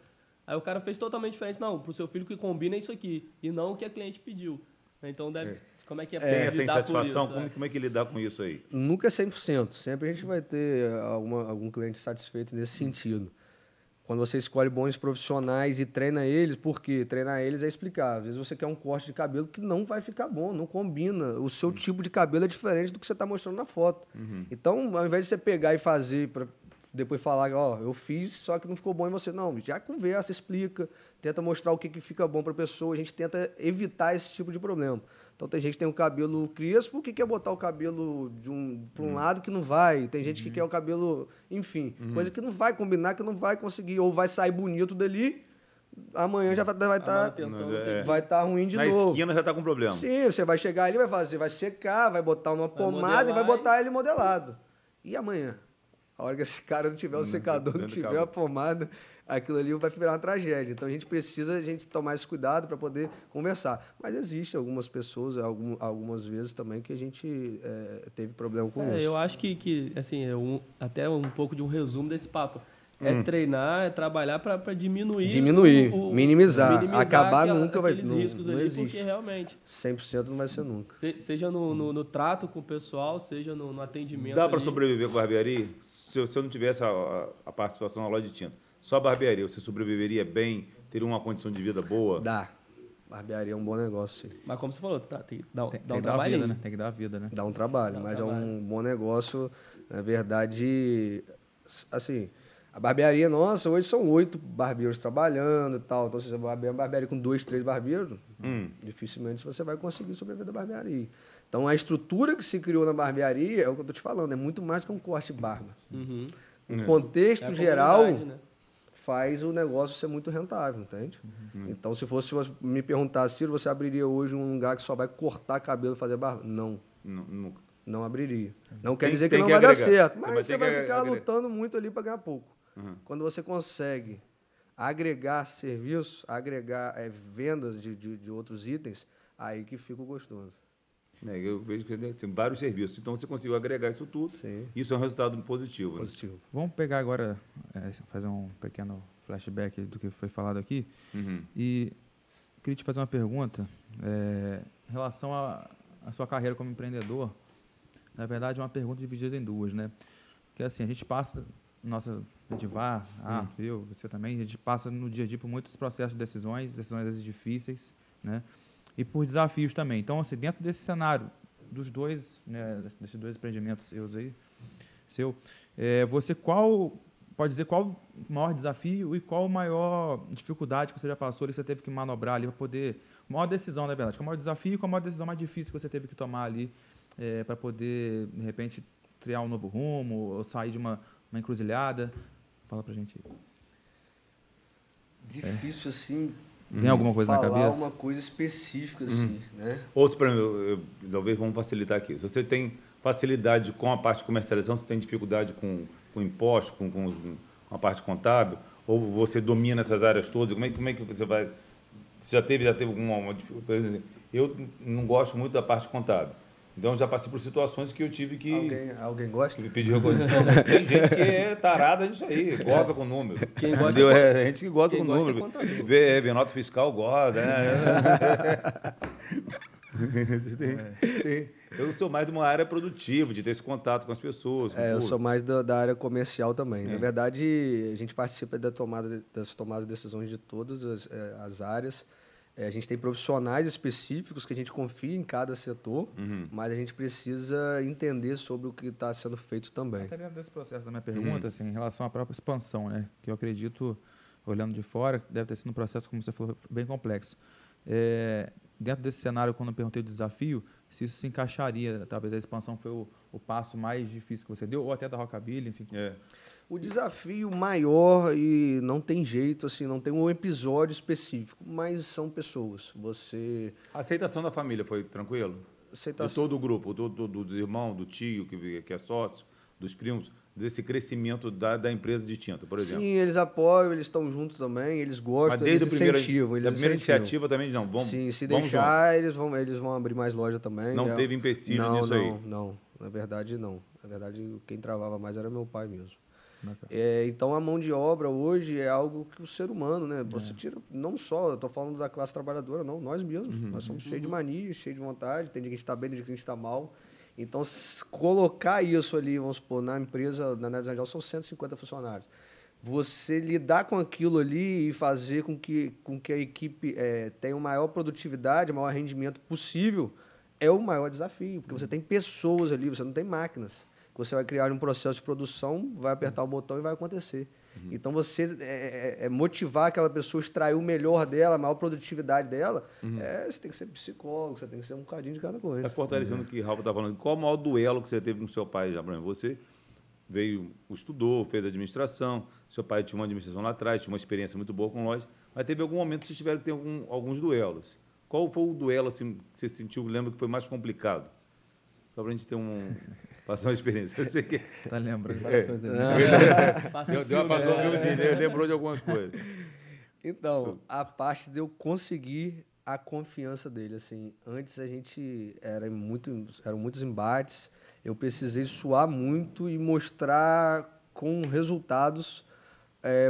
Aí o cara fez totalmente diferente. Não, pro seu filho que combina é isso aqui. E não o que a cliente pediu. Então deve. Como é que é, Tem essa insatisfação? isso, como, é. como é que lidar com isso aí? Nunca é 100%. Sempre a gente vai ter alguma, algum cliente satisfeito nesse sentido. Quando você escolhe bons profissionais e treina eles, por quê? Treinar eles é explicar. Às vezes você quer um corte de cabelo que não vai ficar bom, não combina. O seu tipo de cabelo é diferente do que você está mostrando na foto. Então, ao invés de você pegar e fazer para depois falar, ó, eu fiz, só que não ficou bom em você. Não, já conversa, explica, tenta mostrar o que, que fica bom para a pessoa. A gente tenta evitar esse tipo de problema. Então tem gente que tem o cabelo crespo que quer botar o cabelo de um para um lado que não vai. Tem gente que quer o cabelo, enfim, coisa que não vai combinar, que não vai conseguir ou vai sair bonito dali, amanhã já vai vai estar tem vai estar ruim de na novo. esquina já está com problema. Sim, você vai chegar ali, vai fazer, vai secar, vai botar uma pomada e vai botar ele modelado. E amanhã? A hora que esse cara não tiver o secador, não tiver a pomada, aquilo ali vai virar uma tragédia. Então a gente precisa a gente tomar esse cuidado para poder conversar. Mas existe algumas pessoas, algum- algumas vezes também que a gente eh, teve problema com É, isso. eu acho que, que assim, é um, até um pouco de um resumo desse papo. É Hum. treinar, é trabalhar para diminuir. Diminuir, minimizar. Acabar aquela- nunca vai- não- riscos não ali, existe. porque realmente, 100% não vai ser nunca. se- seja no, no, no trato com o pessoal, seja no, no atendimento. Dá para sobreviver com barbearia? Se eu, se eu não tivesse a, a- a participação na loja de tinta, só a barbearia, você sobreviveria bem? Teria uma condição de vida boa? Dá. Barbearia é um bom negócio, sim. Mas como você falou, tá, tem que dar, um- Tem, tem um trabalhinho. vida, né? Tem que dar a vida, né? Dá um trabalho, Dá um mas é trabalho. um bom negócio. Na verdade, assim, a barbearia nossa, hoje são oito barbeiros trabalhando e tal. Então, se você vai abrir uma barbearia com dois, três barbeiros, Hum. dificilmente você vai conseguir sobreviver da barbearia. Então, a estrutura que se criou na barbearia é o que eu tô te falando, é muito mais que um corte de barba. Uhum. O É. contexto É geral né? faz o negócio ser muito rentável, entende? Então, se fosse você me perguntar, Ciro, você abriria hoje um lugar que só vai cortar cabelo e fazer barba? Não. Nu- Nunca. Não abriria. Não quer Tem- dizer que não que vai dar agregar. certo, Tem- mas mas você vai ficar agregar. lutando muito ali para ganhar pouco. Uhum. Quando você consegue agregar serviço, agregar eh, vendas de, de, de outros itens, aí que fica o gostoso. É, eu vejo que tem vários serviços. Então, você conseguiu agregar isso tudo. Sim. Isso é um resultado positivo. né? Positivo. Vamos pegar agora, é, fazer um pequeno flashback do que foi falado aqui. Uhum. E queria te fazer uma pergunta é, em relação à à sua carreira como empreendedor. Na verdade, é uma pergunta dividida em duas, né? Porque assim, a gente passa, nossa Edivar, Arthur, eu, você também, a gente passa no dia a dia por muitos processos de decisões, decisões às vezes difíceis, né? E por desafios também. Então, assim, dentro desse cenário dos dois, né, desses dois empreendimentos seus aí, seu, é, você qual pode dizer qual o maior desafio e qual a maior dificuldade que você já passou e que você teve que manobrar ali para poder maior decisão na verdade qual o maior desafio e qual a maior decisão mais difícil que você teve que tomar ali para poder de repente criar um novo rumo ou sair de uma, uma encruzilhada fala pra gente aí. Difícil assim. Tem alguma coisa na falar cabeça? uma coisa específica assim, né? Ou se, por exemplo, eu- talvez vamos facilitar aqui. Se você tem facilidade com a parte de comercialização, você tem dificuldade com, com imposto, com, com, os- com a parte contábil, ou você domina essas áreas todas, como é, como é que você vai... Você já teve, já teve alguma uma dificuldade? Eu não gosto muito da parte contábil. Então, já passei por situações que eu tive que... Alguém, alguém gosta? que pedir reconhecimento. Tem gente que é tarada nisso aí, gosta com número. Quem gosta Entendeu? é É gente que gosta quem com gosta é número. contador. Vê, vê nota fiscal, gosta. Né? Eu sou mais de uma área produtiva, de ter esse contato com as pessoas. com É, o eu sou mais da, da área comercial também. É. Na verdade, a gente participa da tomada, das tomadas de decisões de todas as, as áreas. Eh, a gente tem profissionais específicos que a gente confia em cada setor, Uhum. mas a gente precisa entender sobre o que está sendo feito também. Até dentro desse processo da minha pergunta, assim, em relação à própria expansão, né? Que eu acredito, olhando de fora, deve ter sido um processo, como você falou, bem complexo. É, dentro desse cenário, quando eu perguntei do desafio, se isso se encaixaria, talvez a expansão foi o, o passo mais difícil que você deu, ou até da Rockabilly, enfim. É. O desafio maior e não tem jeito, assim, não tem um episódio específico, mas são pessoas. Você A aceitação da família foi tranquilo? tá De todo o grupo, do, do, dos irmãos, do tio que, que é sócio, dos primos, desse crescimento da, da empresa de tinta, por exemplo. Sim, eles apoiam, eles estão juntos também, eles gostam, Mas desde eles primeiro, incentivam, da eles primeira incentivam. iniciativa também, não, vamos, Sim, se vamos deixar, eles vão, eles vão abrir mais loja também. Não É- teve empecilho não, nisso não, aí? Não, na verdade não. Na verdade, quem travava mais era meu pai mesmo. É, então a mão de obra hoje é algo que o ser humano, né? É. Você tira, não só, eu tô falando da classe trabalhadora, não, nós mesmos. Uhum. Nós somos cheios de mania, cheios de vontade, tem dia que a gente está bem, tem dia que a gente está mal. Então, colocar isso ali, vamos supor, na empresa, na Neves Angel, são 150 funcionários. Você lidar com aquilo ali e fazer com que, com que a equipe eh, tenha uma maior produtividade, maior rendimento possível, é o maior desafio, porque você tem pessoas ali, você não tem máquinas. Você vai criar um processo de produção, vai apertar o botão e vai acontecer. Então, você é, é- é motivar aquela pessoa, extrair o melhor dela, a maior produtividade dela, é, você tem que ser psicólogo, você tem que ser um bocadinho de cada coisa. É fortalecendo o que o Rafa está falando. Qual o maior duelo que você teve com seu pai exemplo? Você veio, estudou, fez administração, seu pai tinha uma administração lá atrás, tinha uma experiência muito boa com loja, mas teve algum momento que vocês tiveram que ter algum- alguns duelos. Qual foi o duelo assim, que você sentiu, lembra que foi mais complicado? Só para a gente ter um. passar uma experiência. Sei que. Tá lembrando várias É. coisas ali. Passa Deu, passou né? um filmezinho, lembrou de algumas coisas. Então, a parte de eu conseguir a confiança dele, assim, antes a gente era muito, eram muitos embates, eu precisei suar muito e mostrar com resultados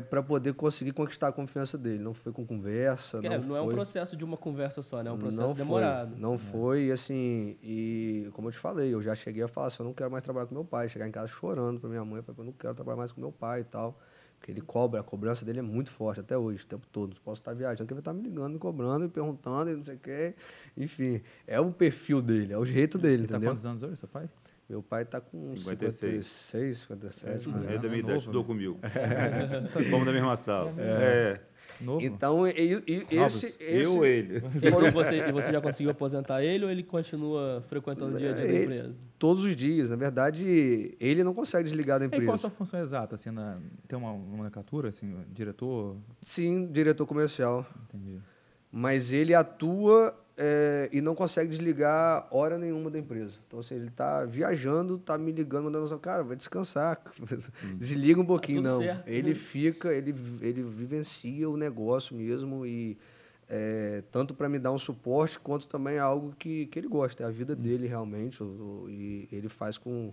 para poder conseguir conquistar a confiança dele. Não foi com conversa, É, não, não é um processo de uma conversa só, né? É um processo não demorado. Foi, não foi, assim, e como eu te falei, eu já cheguei a falar assim, eu não quero mais trabalhar com meu pai, chegar em casa chorando para minha mãe, eu não quero trabalhar mais com meu pai e tal, porque ele cobra, a cobrança dele é muito forte até hoje, o tempo todo, posso estar viajando, que ele vai estar me ligando, me cobrando, me perguntando e não sei o quê, enfim, é o perfil dele, é o jeito dele, Ele tá entendeu? quantos anos hoje, seu pai? Meu pai tá com 56. 56, 57, por É aí. da minha novo, idade, estudou né? comigo. Fomos da mesma sala. É. Novo? Então, e, e- esse, esse... Eu ou ele? E você, e você já conseguiu aposentar ele ou ele continua frequentando o dia a dia da Ele- empresa? Todos os dias, na verdade, ele não consegue desligar da E qual a empresa. sua função exata? Assim, na, tem uma nomenclatura, assim, diretor? Sim, diretor comercial. Entendi. Mas ele atua é, e não consegue desligar hora nenhuma da empresa. Então, assim, ele tá viajando, tá me ligando, mandando mensagem, cara, vai descansar. Desliga um pouquinho, tudo não. certo, ele né? fica, ele, ele vivencia o negócio mesmo e é, tanto para me dar um suporte quanto também é algo que, que ele gosta, é a vida dele realmente, o- o- e ele faz com,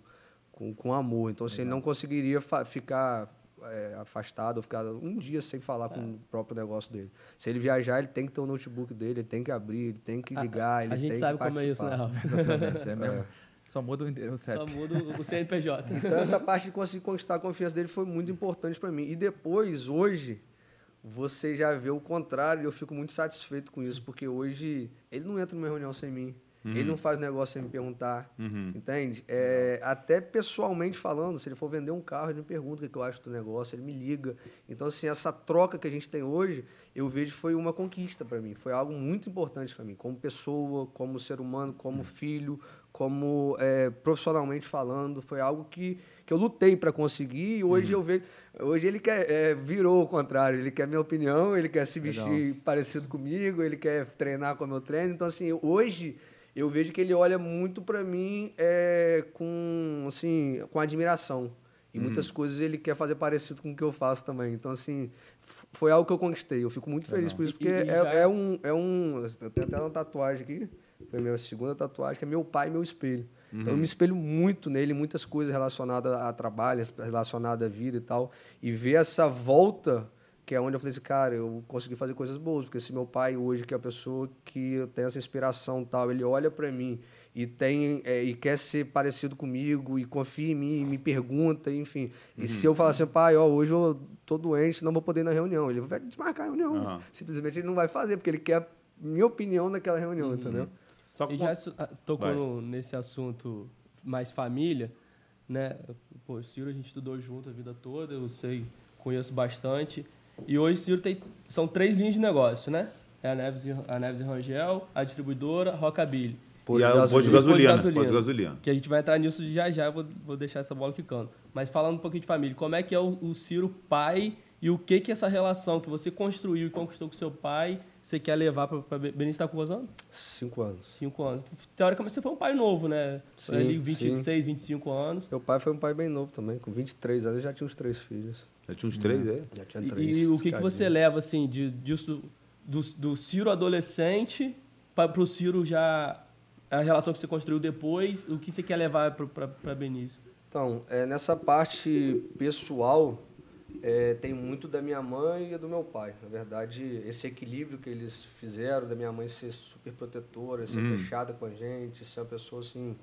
com, com amor. Então, assim, ele não conseguiria ficar é, afastado ou ficar um dia sem falar com o próprio negócio dele. Se ele viajar, ele tem que ter o notebook dele, ele tem que abrir, ele tem que A- ligar, ele a gente tem sabe que como é isso, né, participar. Exatamente. É mesmo. Só muda o endereço. Só muda o o CNPJ. Então, essa parte de conseguir conquistar a confiança dele foi muito importante para mim. E depois, hoje, você já vê o contrário e eu fico muito satisfeito com isso, porque hoje ele não entra numa reunião sem mim. Ele não faz negócio sem me perguntar. Uhum. Entende? É, até pessoalmente falando, se ele for vender um carro, ele me pergunta o que eu acho do negócio, ele me liga. Então, assim, essa troca que a gente tem hoje, eu vejo que foi uma conquista para mim. Foi algo muito importante para mim, como pessoa, como ser humano, como filho, como é, profissionalmente falando. Foi algo que, que eu lutei para conseguir e hoje eu vejo. Hoje ele quer, é, virou o contrário, ele quer minha opinião, ele quer se Legal. vestir parecido comigo, ele quer treinar como eu treino. Então, assim, hoje eu vejo que ele olha muito para mim é, com, assim, com admiração. E muitas coisas ele quer fazer parecido com o que eu faço também. Então, assim, foi algo que eu conquistei. Eu fico muito feliz por isso, E- porque e é, já- é um, é um... Eu tenho até uma tatuagem aqui, foi a minha segunda tatuagem, que é meu pai e meu espelho. Então, eu me espelho muito nele, muitas coisas relacionadas a trabalho, relacionadas à vida e tal. E ver essa volta que é onde eu falei assim, cara, eu consegui fazer coisas boas, porque se meu pai hoje, que é a pessoa que tem essa inspiração e tal, ele olha para mim e tem é, e quer ser parecido comigo e confia em mim, e me pergunta, enfim. E Uhum. se eu falar assim, pai, ó, hoje eu tô doente, não vou poder ir na reunião, ele vai desmarcar a reunião. Aham. Simplesmente ele não vai fazer, porque ele quer minha opinião naquela reunião, Uhum. entendeu? Só E que já ah, tocou nesse assunto mais família, né? Pô, o Ciro a gente estudou junto a vida toda, eu sei, conheço bastante. E hoje o Ciro tem são três linhas de negócio, né? É a Neves, e- a Neves e Rangel, a distribuidora, Rockabilly. e a, o posto de gasolina. gasolina. Gasolina. Que a gente vai entrar nisso de já já, eu vou, vou deixar essa bola quicando. Mas falando um pouquinho de família, como é que é o, o Ciro pai e o que que essa relação que você construiu e conquistou com seu pai, você quer levar para Benício tá com quantos anos? Cinco anos. Cinco anos. Teoricamente você foi um pai novo, né? Sim, Ali sim. 26, 25 anos. Meu pai foi um pai bem novo também, com 23 anos já tinha uns três filhos. Já tinha uns três, é? Já tinha E, três. e o que, que você leva, assim, de, disso, do, do Ciro adolescente para o Ciro já... A relação que você construiu depois, o que você quer levar para Benício? Então, é, nessa parte pessoal, é, tem muito da minha mãe e do meu pai. Na verdade, esse equilíbrio que eles fizeram, da minha mãe ser super protetora, ser Uhum. fechada com a gente, ser uma pessoa assim,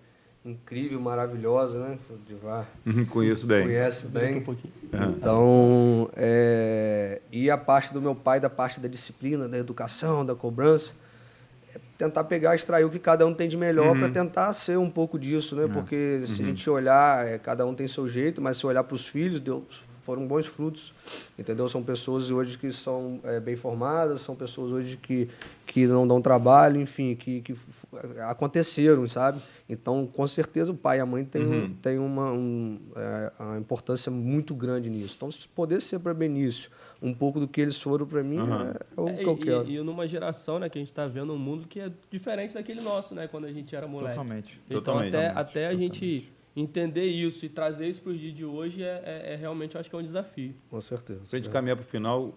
incrível, maravilhosa, né? Divar Uhum, Conheço bem. conhece bem. um pouquinho. Então, é, e a parte do meu pai, da parte da disciplina, da educação, da cobrança, é tentar pegar, extrair o que cada um tem de melhor para tentar ser um pouco disso, né? Porque se a gente olhar, é, cada um tem seu jeito, mas se olhar para os filhos, deu, foram bons frutos, entendeu? São pessoas hoje que são é, bem formadas, são pessoas hoje que, que não dão trabalho, enfim, que, que aconteceram, sabe? Então, com certeza, o pai e a mãe têm, um- têm uma, um, é, uma importância muito grande nisso. Então, se poder ser para Benício um pouco do que eles foram para mim, é, o É, que eu quero. E, e numa geração, né, que a gente está vendo um mundo que é diferente daquele nosso, né, quando a gente era moleque. Totalmente. Então, Totalmente, até, totalmente, até a gente entender isso e trazer isso para o dia de hoje é, é- é realmente, eu acho que é um desafio. Com certeza. Pra gente caminhar pro final,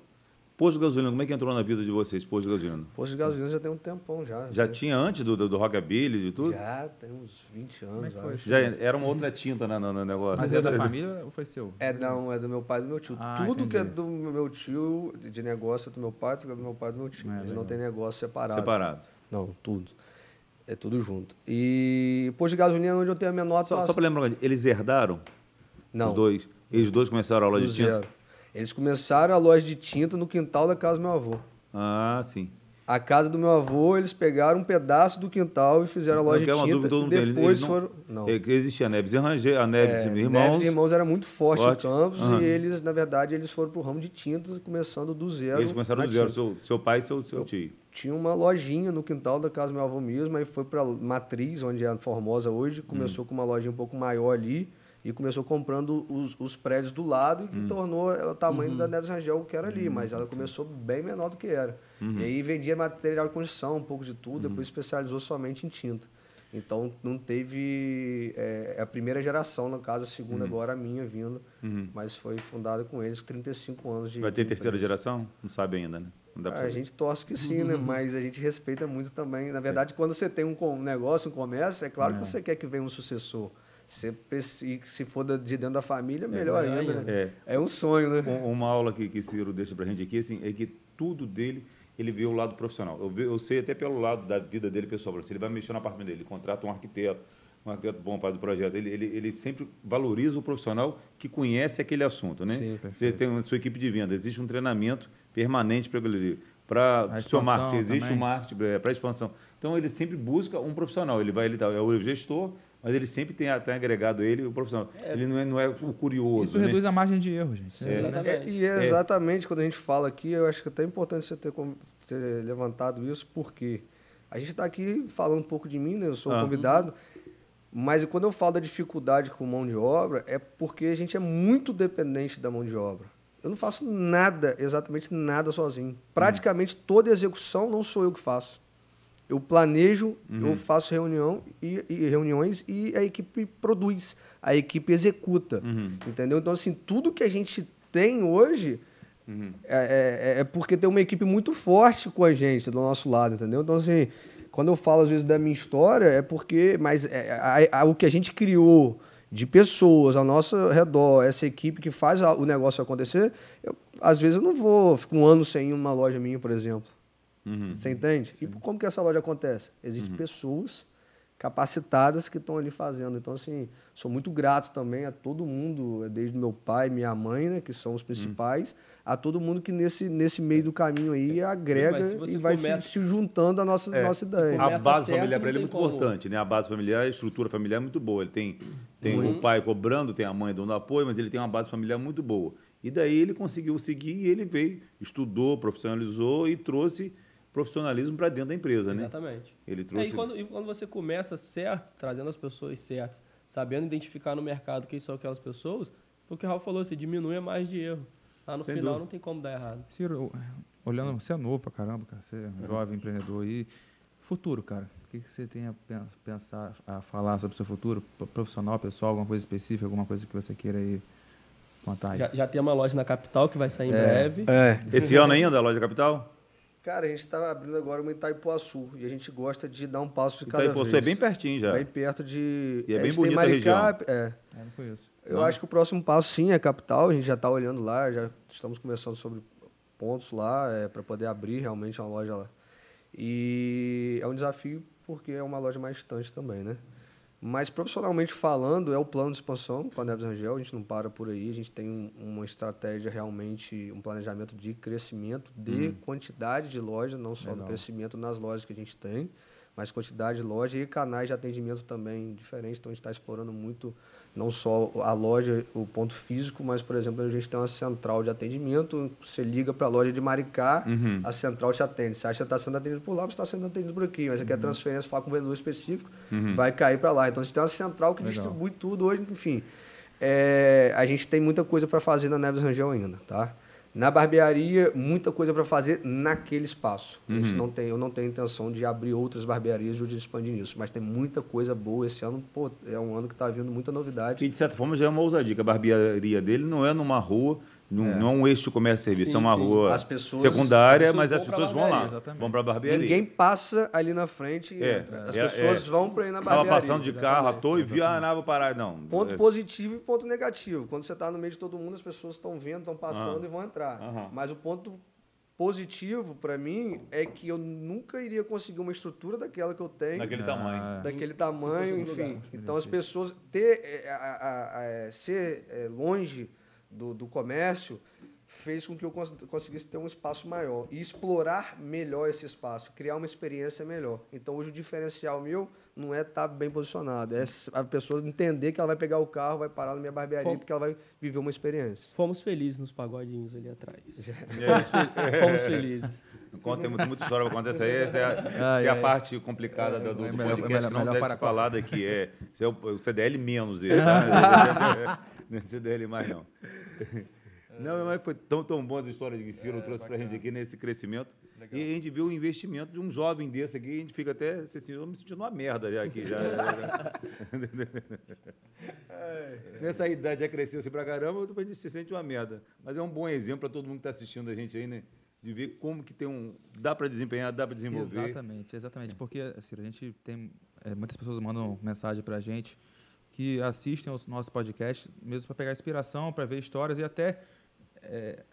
posto de gasolina, como é que entrou na vida de vocês, posto de gasolina? Posto de gasolina já tem um tempão já. Já tem- tinha antes do, do, do Rockabilly, de tudo? Já tem uns 20 Como é anos, que acho. Já era uma outra tinta né, no, no negócio. Mas é da família ou foi seu? É, não, é do meu pai e do meu tio. Ah, Tudo que é entendi. do meu tio, de negócio, é do meu pai, tudo é do meu pai e do meu tio. É, Eles legal. não têm negócio separado. Separado. Não, tudo. É tudo junto. E posto de gasolina é onde eu tenho a menor Só, atuação. só para lembrar, eles herdaram Não, os dois? Eles dois começaram a aula do de tinta? zero. Eles começaram a loja de tinta no quintal da casa do meu avô. Ah, sim. A casa do meu avô, eles pegaram um pedaço do quintal e fizeram a loja de quero uma tinta. dúvida, todo mundo depois não- foram... Não. É Existia a Neves e Rangel, a Neves É, e irmãos. Neves e Irmãos era muito forte, Forte. em Campos Aham. e eles, na verdade, eles foram pro ramo de tintas, começando do zero. Eles começaram do zero, tinta. seu, seu pai e seu, seu tio. Tinha uma lojinha no quintal da casa do meu avô mesmo, aí foi para Matriz, onde é a Formosa hoje, começou Hum. com uma lojinha um pouco maior ali e começou comprando os, os prédios do lado e que Hum. tornou o tamanho Uhum. da Neves Rangel que era ali, mas ela começou bem menor do que era. Uhum. E aí vendia material de construção, um pouco de tudo, depois especializou somente em tinta. Então não teve é, é a primeira geração, no caso, a segunda agora a minha vindo, Uhum. mas foi fundada com eles com 35 anos de Vai ter terceira geração? Não sabe ainda, né? A saber. gente torce que sim, né? Mas a gente respeita muito também. Na verdade, quando você tem um negócio, um comércio, é claro que você quer que venha um sucessor. Você preci- e se for de dentro da família, melhor melhor ainda, né? É. É um sonho, né? Um- Uma aula que, que Ciro deixa pra gente aqui, assim, é que tudo dele, ele vê o lado profissional. Eu, ve- eu sei até pelo lado da vida dele pessoal, se ele vai mexer no apartamento dele, ele contrata um arquiteto, um arquiteto bom faz o projeto, ele, ele, ele sempre valoriza o profissional que conhece aquele assunto, né? Sim, Você tem a sua equipe de venda, existe um treinamento permanente para ele. Para o seu marketing, existe também. um marketing para expansão. Então, ele sempre busca um profissional. Ele vai, ele tá, é o gestor, mas ele sempre tem, tem agregado ele o profissional. Ele não é, não é o curioso, Isso né? reduz a margem de erro, gente. É. Exatamente. É, e é exatamente quando a gente fala aqui, eu acho que é até importante você ter, ter levantado isso, porque a gente está aqui falando um pouco de mim, né? Eu sou o Ah. convidado, mas quando eu falo da dificuldade com mão de obra, é porque a gente é muito dependente da mão de obra. Eu não faço nada, exatamente nada sozinho. Praticamente toda execução não sou eu que faço. Eu planejo, eu faço reunião e, e reuniões e a equipe produz, a equipe executa, Uhum. entendeu? Então assim, tudo que a gente tem hoje Uhum. é, é- é porque tem uma equipe muito forte com a gente do nosso lado, entendeu? Então assim, quando eu falo às vezes da minha história é porque, mas é, a- a- o que a gente criou de pessoas ao nosso redor, essa equipe que faz a- o negócio acontecer, eu, às vezes eu não vou, fico um ano sem uma loja minha, por exemplo. Uhum. Você entende? E como que essa loja acontece? Existem pessoas capacitadas que estão ali fazendo. Então, assim, sou muito grato também a todo mundo, desde meu pai, minha mãe, né, que são os principais, a todo mundo que nesse, nesse meio do caminho aí agrega se você e vai começa- se, se juntando à nossa, É, nossa ideia. A base certo, familiar para ele é muito como- importante, né? A base familiar, a estrutura familiar é muito boa. Ele tem, tem o pai cobrando, tem a mãe dando apoio, mas ele tem uma base familiar muito boa. E daí ele conseguiu seguir e ele veio, estudou, profissionalizou e trouxe profissionalismo para dentro da empresa, né? Exatamente. Ele É, trouxe. e, quando, e quando você começa certo, trazendo as pessoas certas, sabendo identificar no mercado quem são aquelas pessoas, foi o que o Raul falou, você diminui a margem de erro. Lá no Sem final dúvida. não tem como dar errado. Ciro, olhando, você é novo pra caramba, cara. Você é um jovem empreendedor aí. Futuro, cara. O que, que você tem a pen- pensar, a falar sobre o seu futuro? Pro- Profissional, pessoal, alguma coisa específica, alguma coisa que você queira aí contar aí? Já, já tem uma loja na capital que vai sair em É. breve. É. Esse ano ainda, a loja capital? Cara, a gente está abrindo agora uma Itaipuaçu e a gente gosta de dar um passo de cada Itaipuçu vez. é bem pertinho já. Bem perto de... E é a bem bonita a região. É. É, não conheço. Eu acho que o próximo passo, sim, é capital. A gente já está olhando lá, já estamos conversando sobre pontos lá, é, para poder abrir realmente uma loja lá. E é um desafio porque é uma loja mais distante também, né? Mas profissionalmente falando, é o plano de expansão com a Neves Rangel. A gente não para por aí, a gente tem um- uma estratégia realmente, um planejamento de crescimento de quantidade de lojas, não só do Legal. crescimento nas lojas que a gente tem, mas quantidade de lojas e canais de atendimento também diferentes. Então a gente está explorando muito não só a loja, o ponto físico, mas, por exemplo, a gente tem uma central de atendimento. Você liga para a loja de Maricá, Uhum. a central te atende. Você acha que está sendo atendido por lá, você está sendo atendido por aqui. Mas você quer transferência, fala com um vendedor específico, vai cair para lá. Então a gente tem uma central que Legal. distribui tudo hoje, enfim. É, a gente tem muita coisa para fazer na Neves Rangel ainda, tá? Na barbearia, muita coisa para fazer naquele espaço. Gente não tem, eu não tenho intenção de abrir outras barbearias ou de expandir nisso, mas tem muita coisa boa esse ano. Pô, é um ano que está vindo muita novidade. Que de certa forma já é uma ousadia, que a barbearia dele não é numa rua, não é, não é um eixo de comércio e serviço, Sim, é uma sim. rua As pessoas- secundária, as pessoas mas as pessoas vão lá, exatamente. vão para a barbearia. Ninguém passa ali na frente e É, entra. As é, pessoas é. vão para ir na barbearia. passando de carro à toa e via, ah, não, vou parar. Não. Ponto É. positivo e ponto negativo. Quando você está no meio de todo mundo, as pessoas estão vendo, estão passando Ah. e vão entrar. Mas o ponto positivo para mim é que eu nunca iria conseguir uma estrutura daquela que eu tenho, Naquele Ah, tamanho. daquele tamanho, enfim. lugar. Então as pessoas ter é, a- a- a- é, ser é, longe do, do comércio fez com que eu cons- conseguisse ter um espaço maior e explorar melhor esse espaço, criar uma experiência melhor. Então hoje o diferencial meu não é estar bem posicionado, é a pessoa entender que ela vai pegar o carro, vai parar na minha barbearia Fom- porque ela vai viver uma experiência. Fomos felizes nos pagodinhos ali atrás. É. Fomos, fe- fomos felizes. Conta, tem muita, muita história pra contar. Essa, aí, essa é a, essa é a parte complicada do, do é melhor- podcast melhor- que não deve para ser qual? falado aqui. É, é o, o CDL menos ele, tá? Não é CDL mais, não. Não, mas foi tão, tão boa a história que o Ciro trouxe pra gente aqui nesse crescimento. E a gente viu o investimento de um jovem desse aqui, a gente fica até assim, eu me sentindo uma merda já aqui. Já, Nessa idade já cresceu assim pra caramba, depois a gente se sente uma merda. Mas é um bom exemplo para todo mundo que está assistindo a gente aí, né? De ver como que tem um. dá para desempenhar, dá para desenvolver. Exatamente, exatamente. Porque, Ciro, a gente tem. é, muitas pessoas mandam mensagem pra gente que assistem os nossos podcasts, mesmo para pegar inspiração, para ver histórias e até é,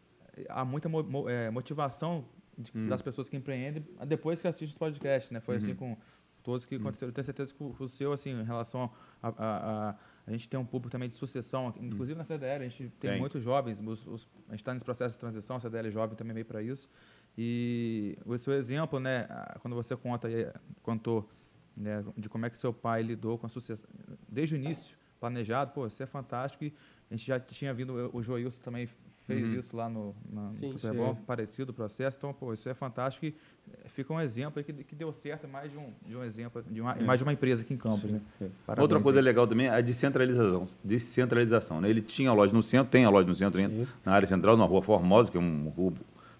há muita mo- é, motivação de- Hum. das pessoas que empreendem depois que assistem os podcasts, né? Foi Uhum. assim com todos que aconteceram. Eu tenho certeza que o, seu, assim, em relação a, a, a- a gente tem um público também de sucessão, aqui, inclusive na CDL, a gente tem, Hum. Tem. muitos jovens, os- os- a gente está nesse processo de transição, a CDL jovem também veio para isso. E o seu exemplo, né, quando você conta contou né, de como é que seu pai lidou com a sucessão, desde o início, planejado, pô, isso é fantástico. E a gente já tinha vindo, o Joilson também fez Uhum. isso lá no, na- no Sim, Super sim. Bowl, parecido o processo. Então, pô, isso é fantástico e fica um exemplo aí que, que deu certo, é mais de um, de um exemplo, de uma, mais de uma empresa aqui em Campos, né? Parabéns Outra coisa aí. legal também é a descentralização. Descentralização né? Ele tinha a loja no centro, tem a loja no centro ainda, na área central, na Rua Formosa, que é um rua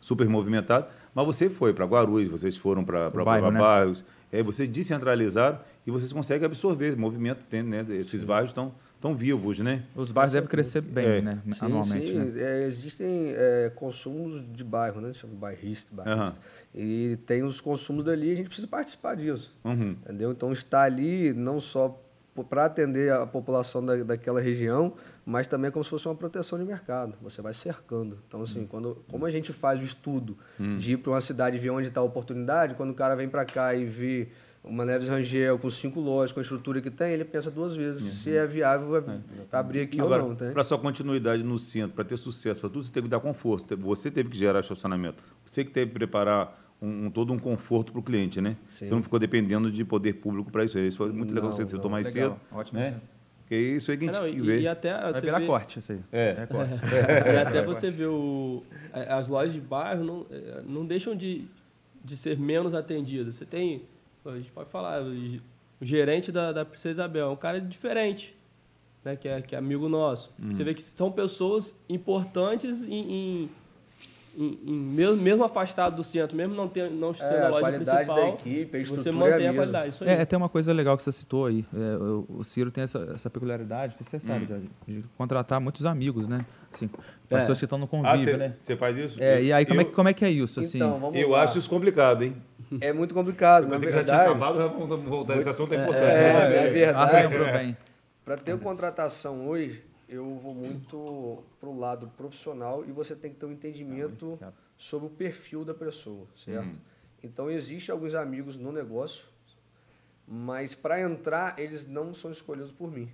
super movimentado. Mas você foi para Guarulhos, vocês foram para bairro, né? bairros. É, vocês descentralizaram e vocês conseguem absorver esse movimento. Tem, né? Esses bairros estão tão vivos, né? Os bairros devem crescer bem, É. né? Sim, anualmente, sim. né? É, existem é, consumos de bairro, né? Chama bairrista, bairrista. E tem os consumos dali e a gente precisa participar disso. Uhum. Entendeu? Então, estar ali não só para atender a população da, daquela região, mas também é como se fosse uma proteção de mercado. Você vai cercando. Então, assim, quando, como a gente faz o estudo de ir para uma cidade e ver onde está a oportunidade, quando o cara vem para cá e vê uma Neves Rangel com cinco lojas, com a estrutura que tem, ele pensa duas vezes se é viável vai abrir aqui Agora, ou não. Tá? para sua continuidade no centro, para ter sucesso, para tudo, você teve que dar conforto. Você teve que gerar estacionamento. Você que teve que preparar um, um- todo um conforto para o cliente, né? Sim. Você não ficou dependendo de poder público para isso. Isso foi muito legal que você Não, citou não. mais Legal, cedo. ótimo Né? Porque isso aí que a É, gente não, e, ver. e até Vai você virar vê- corte isso aí. É. corte. E até você ver o, as lojas de bairro não, eh, não deixam de, de ser menos atendidas. Você tem, a gente pode falar, o ge- o gerente da, da Princesa Isabel é um cara diferente, né, que, é, que é amigo nosso. Uhum. Você vê que são pessoas importantes em, em, em- em- mesmo, mesmo afastado do centro, mesmo não, ter, não sendo É, a loja qualidade da principal, equipe, a você mantém é a qualidade. Isso aí. É, tem uma coisa legal que você citou aí. É, o, o Ciro tem essa, essa peculiaridade, você sabe, Hum. de, de contratar muitos amigos, né? Assim, É. pessoas que estão no Ah, convívio, você, né? você faz isso? É, e aí, como, é, eu, que- como é que é isso? Assim? Então, vamos eu lá. acho isso complicado, hein? É muito complicado, na Você que já tinha verdade. acabado, já vamos voltar. Esse assunto é importante. É, né? é Ah, verdade. bem. Para ter contratação hoje, eu vou muito pro lado profissional e você tem que ter um entendimento Cara. sobre o perfil da pessoa, certo? Hum. Então existem alguns amigos no negócio, mas para entrar eles não são escolhidos por mim.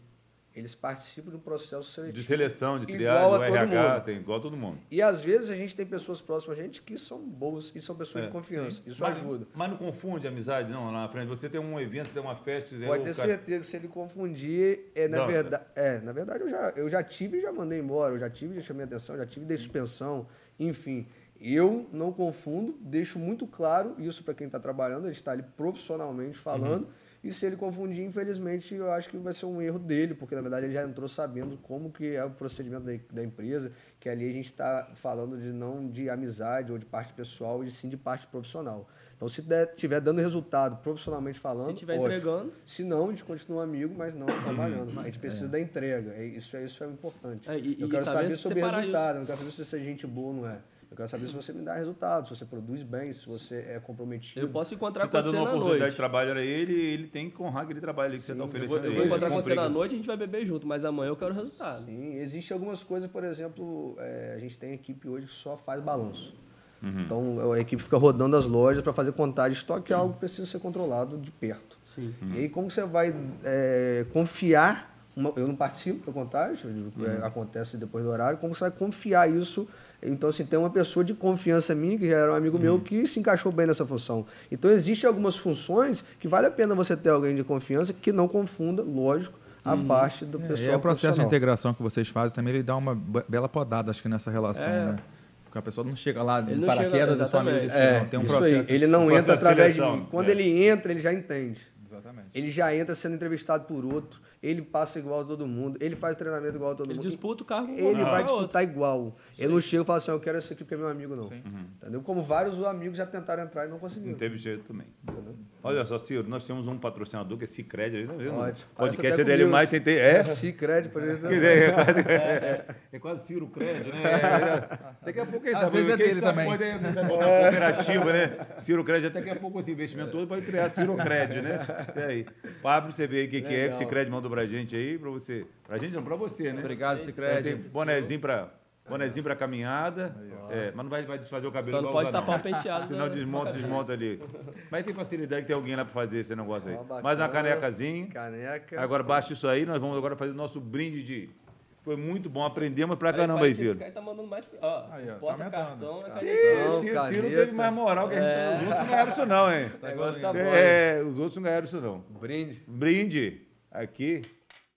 Eles participam de um processo seletivo. De seleção, de triagem, do RH, mundo. tem igual a todo mundo. E às vezes a gente tem pessoas próximas a gente que são boas e são pessoas É, de confiança. Isso mas, ajuda. Mas não confunde amizade, não, lá na frente. Você tem um evento, tem uma festa, Pode o ter cara- certeza que se ele confundir, é na verdade. É, na verdade eu já, eu já tive e já mandei embora, eu já tive e já chamei atenção, já tive de suspensão, enfim. Eu não confundo, deixo muito claro isso para quem está trabalhando, ele está ali profissionalmente falando. Uhum. E se ele confundir, infelizmente, eu acho que vai ser um erro dele, porque na verdade ele já entrou sabendo como que é o procedimento da, da empresa, que ali a gente está falando de não de amizade ou de parte pessoal, e sim de parte profissional. Então, se der, tiver dando resultado profissionalmente falando, Se estiver entregando, Se não, a gente continua amigo, mas não trabalhando. A gente precisa da entrega. é- Isso é, isso é importante. É, e- eu quero saber sobre resultado. Eu não quero saber se você é gente boa ou não é. Eu quero saber se você me dá resultado, se você produz bem, se você é comprometido. eu posso encontrar Se com está você dando uma oportunidade noite. de trabalho para ele, ele tem que honrar aquele trabalho ali que você está Sim, eu vou- oferecendo. Eu a vou encontrar com você na noite e a gente vai beber junto, mas amanhã eu quero resultado. Sim, existem algumas coisas, por exemplo, é, a gente tem equipe hoje que só faz balanço. Uhum. Então a equipe fica rodando as lojas para fazer contagem de estoque, que é algo que precisa ser controlado de perto. Sim. E aí como você vai é, confiar, uma- eu não participo da contagem, Uhum. é, acontece depois do horário, como você vai confiar isso? Então, assim, tem uma pessoa de confiança minha, que já era um amigo Uhum. meu, que se encaixou bem nessa função. Então, existem algumas funções que vale a pena você ter alguém de confiança que não confunda, lógico, a parte do É, pessoal e o processo de integração que vocês fazem também, ele dá uma be- bela podada, acho que nessa relação, É. né? Porque a pessoa não chega lá de paraquedas e sua amiga disse, É, não, tem um isso processo. aí. Ele não um entra de através de. Quando é. ele entra, ele já entende. Exatamente. Ele já entra sendo entrevistado por outro, ele passa igual a todo mundo, ele faz treinamento igual a todo Ele mundo. disputa o carro com Ele vai outro. disputar igual. Ele não chega e fala assim, eu quero esse aqui porque é meu amigo, não. Sim. Entendeu? Como vários amigos já tentaram entrar e não Não conseguiram. teve jeito também. Entendeu? Olha só, Ciro, nós temos um patrocínador que é Cicred. aí, Tá vendo? Pode. O Parece podcast é dele mais, tentei. É? Cicred, por exemplo. É, quase, é, é quase Ciro Crédito, né? É, Daqui a pouco, Às sabe, vezes é quem dele sabe também. pode cooperativa, né? Ciro Crédito, daqui a pouco esse investimento todo pode criar Ciro Crédito, né? E aí, Pablo, você vê aí o que, que é que. Cicred mandou pra gente aí, pra você. Pra gente não, pra você, né? Obrigado, É, Cicred. Tem bonezinho pra, bonezinho pra caminhada, é, mas não vai, vai desfazer o cabelo Só não pode usar, tapar o penteado. Senão né? desmonta, desmonta ali. Mas tem facilidade que tem alguém lá pra fazer esse negócio aí. Bacana. Mais uma canecazinha. Caneca. Agora baixa isso aí, nós vamos agora fazer o nosso brinde de. Foi muito bom, aprendemos pra caramba aí, Ciro. Esse cara tá mandando mais. Ó, Aí, ó, tá porta aumentando. cartão, é. Não, Ciro, Ciro teve mais moral que a gente. É. Os outros não ganharam isso, não, hein? O negócio tá bom. É, os outros não ganharam isso, não. Brinde. Brinde aqui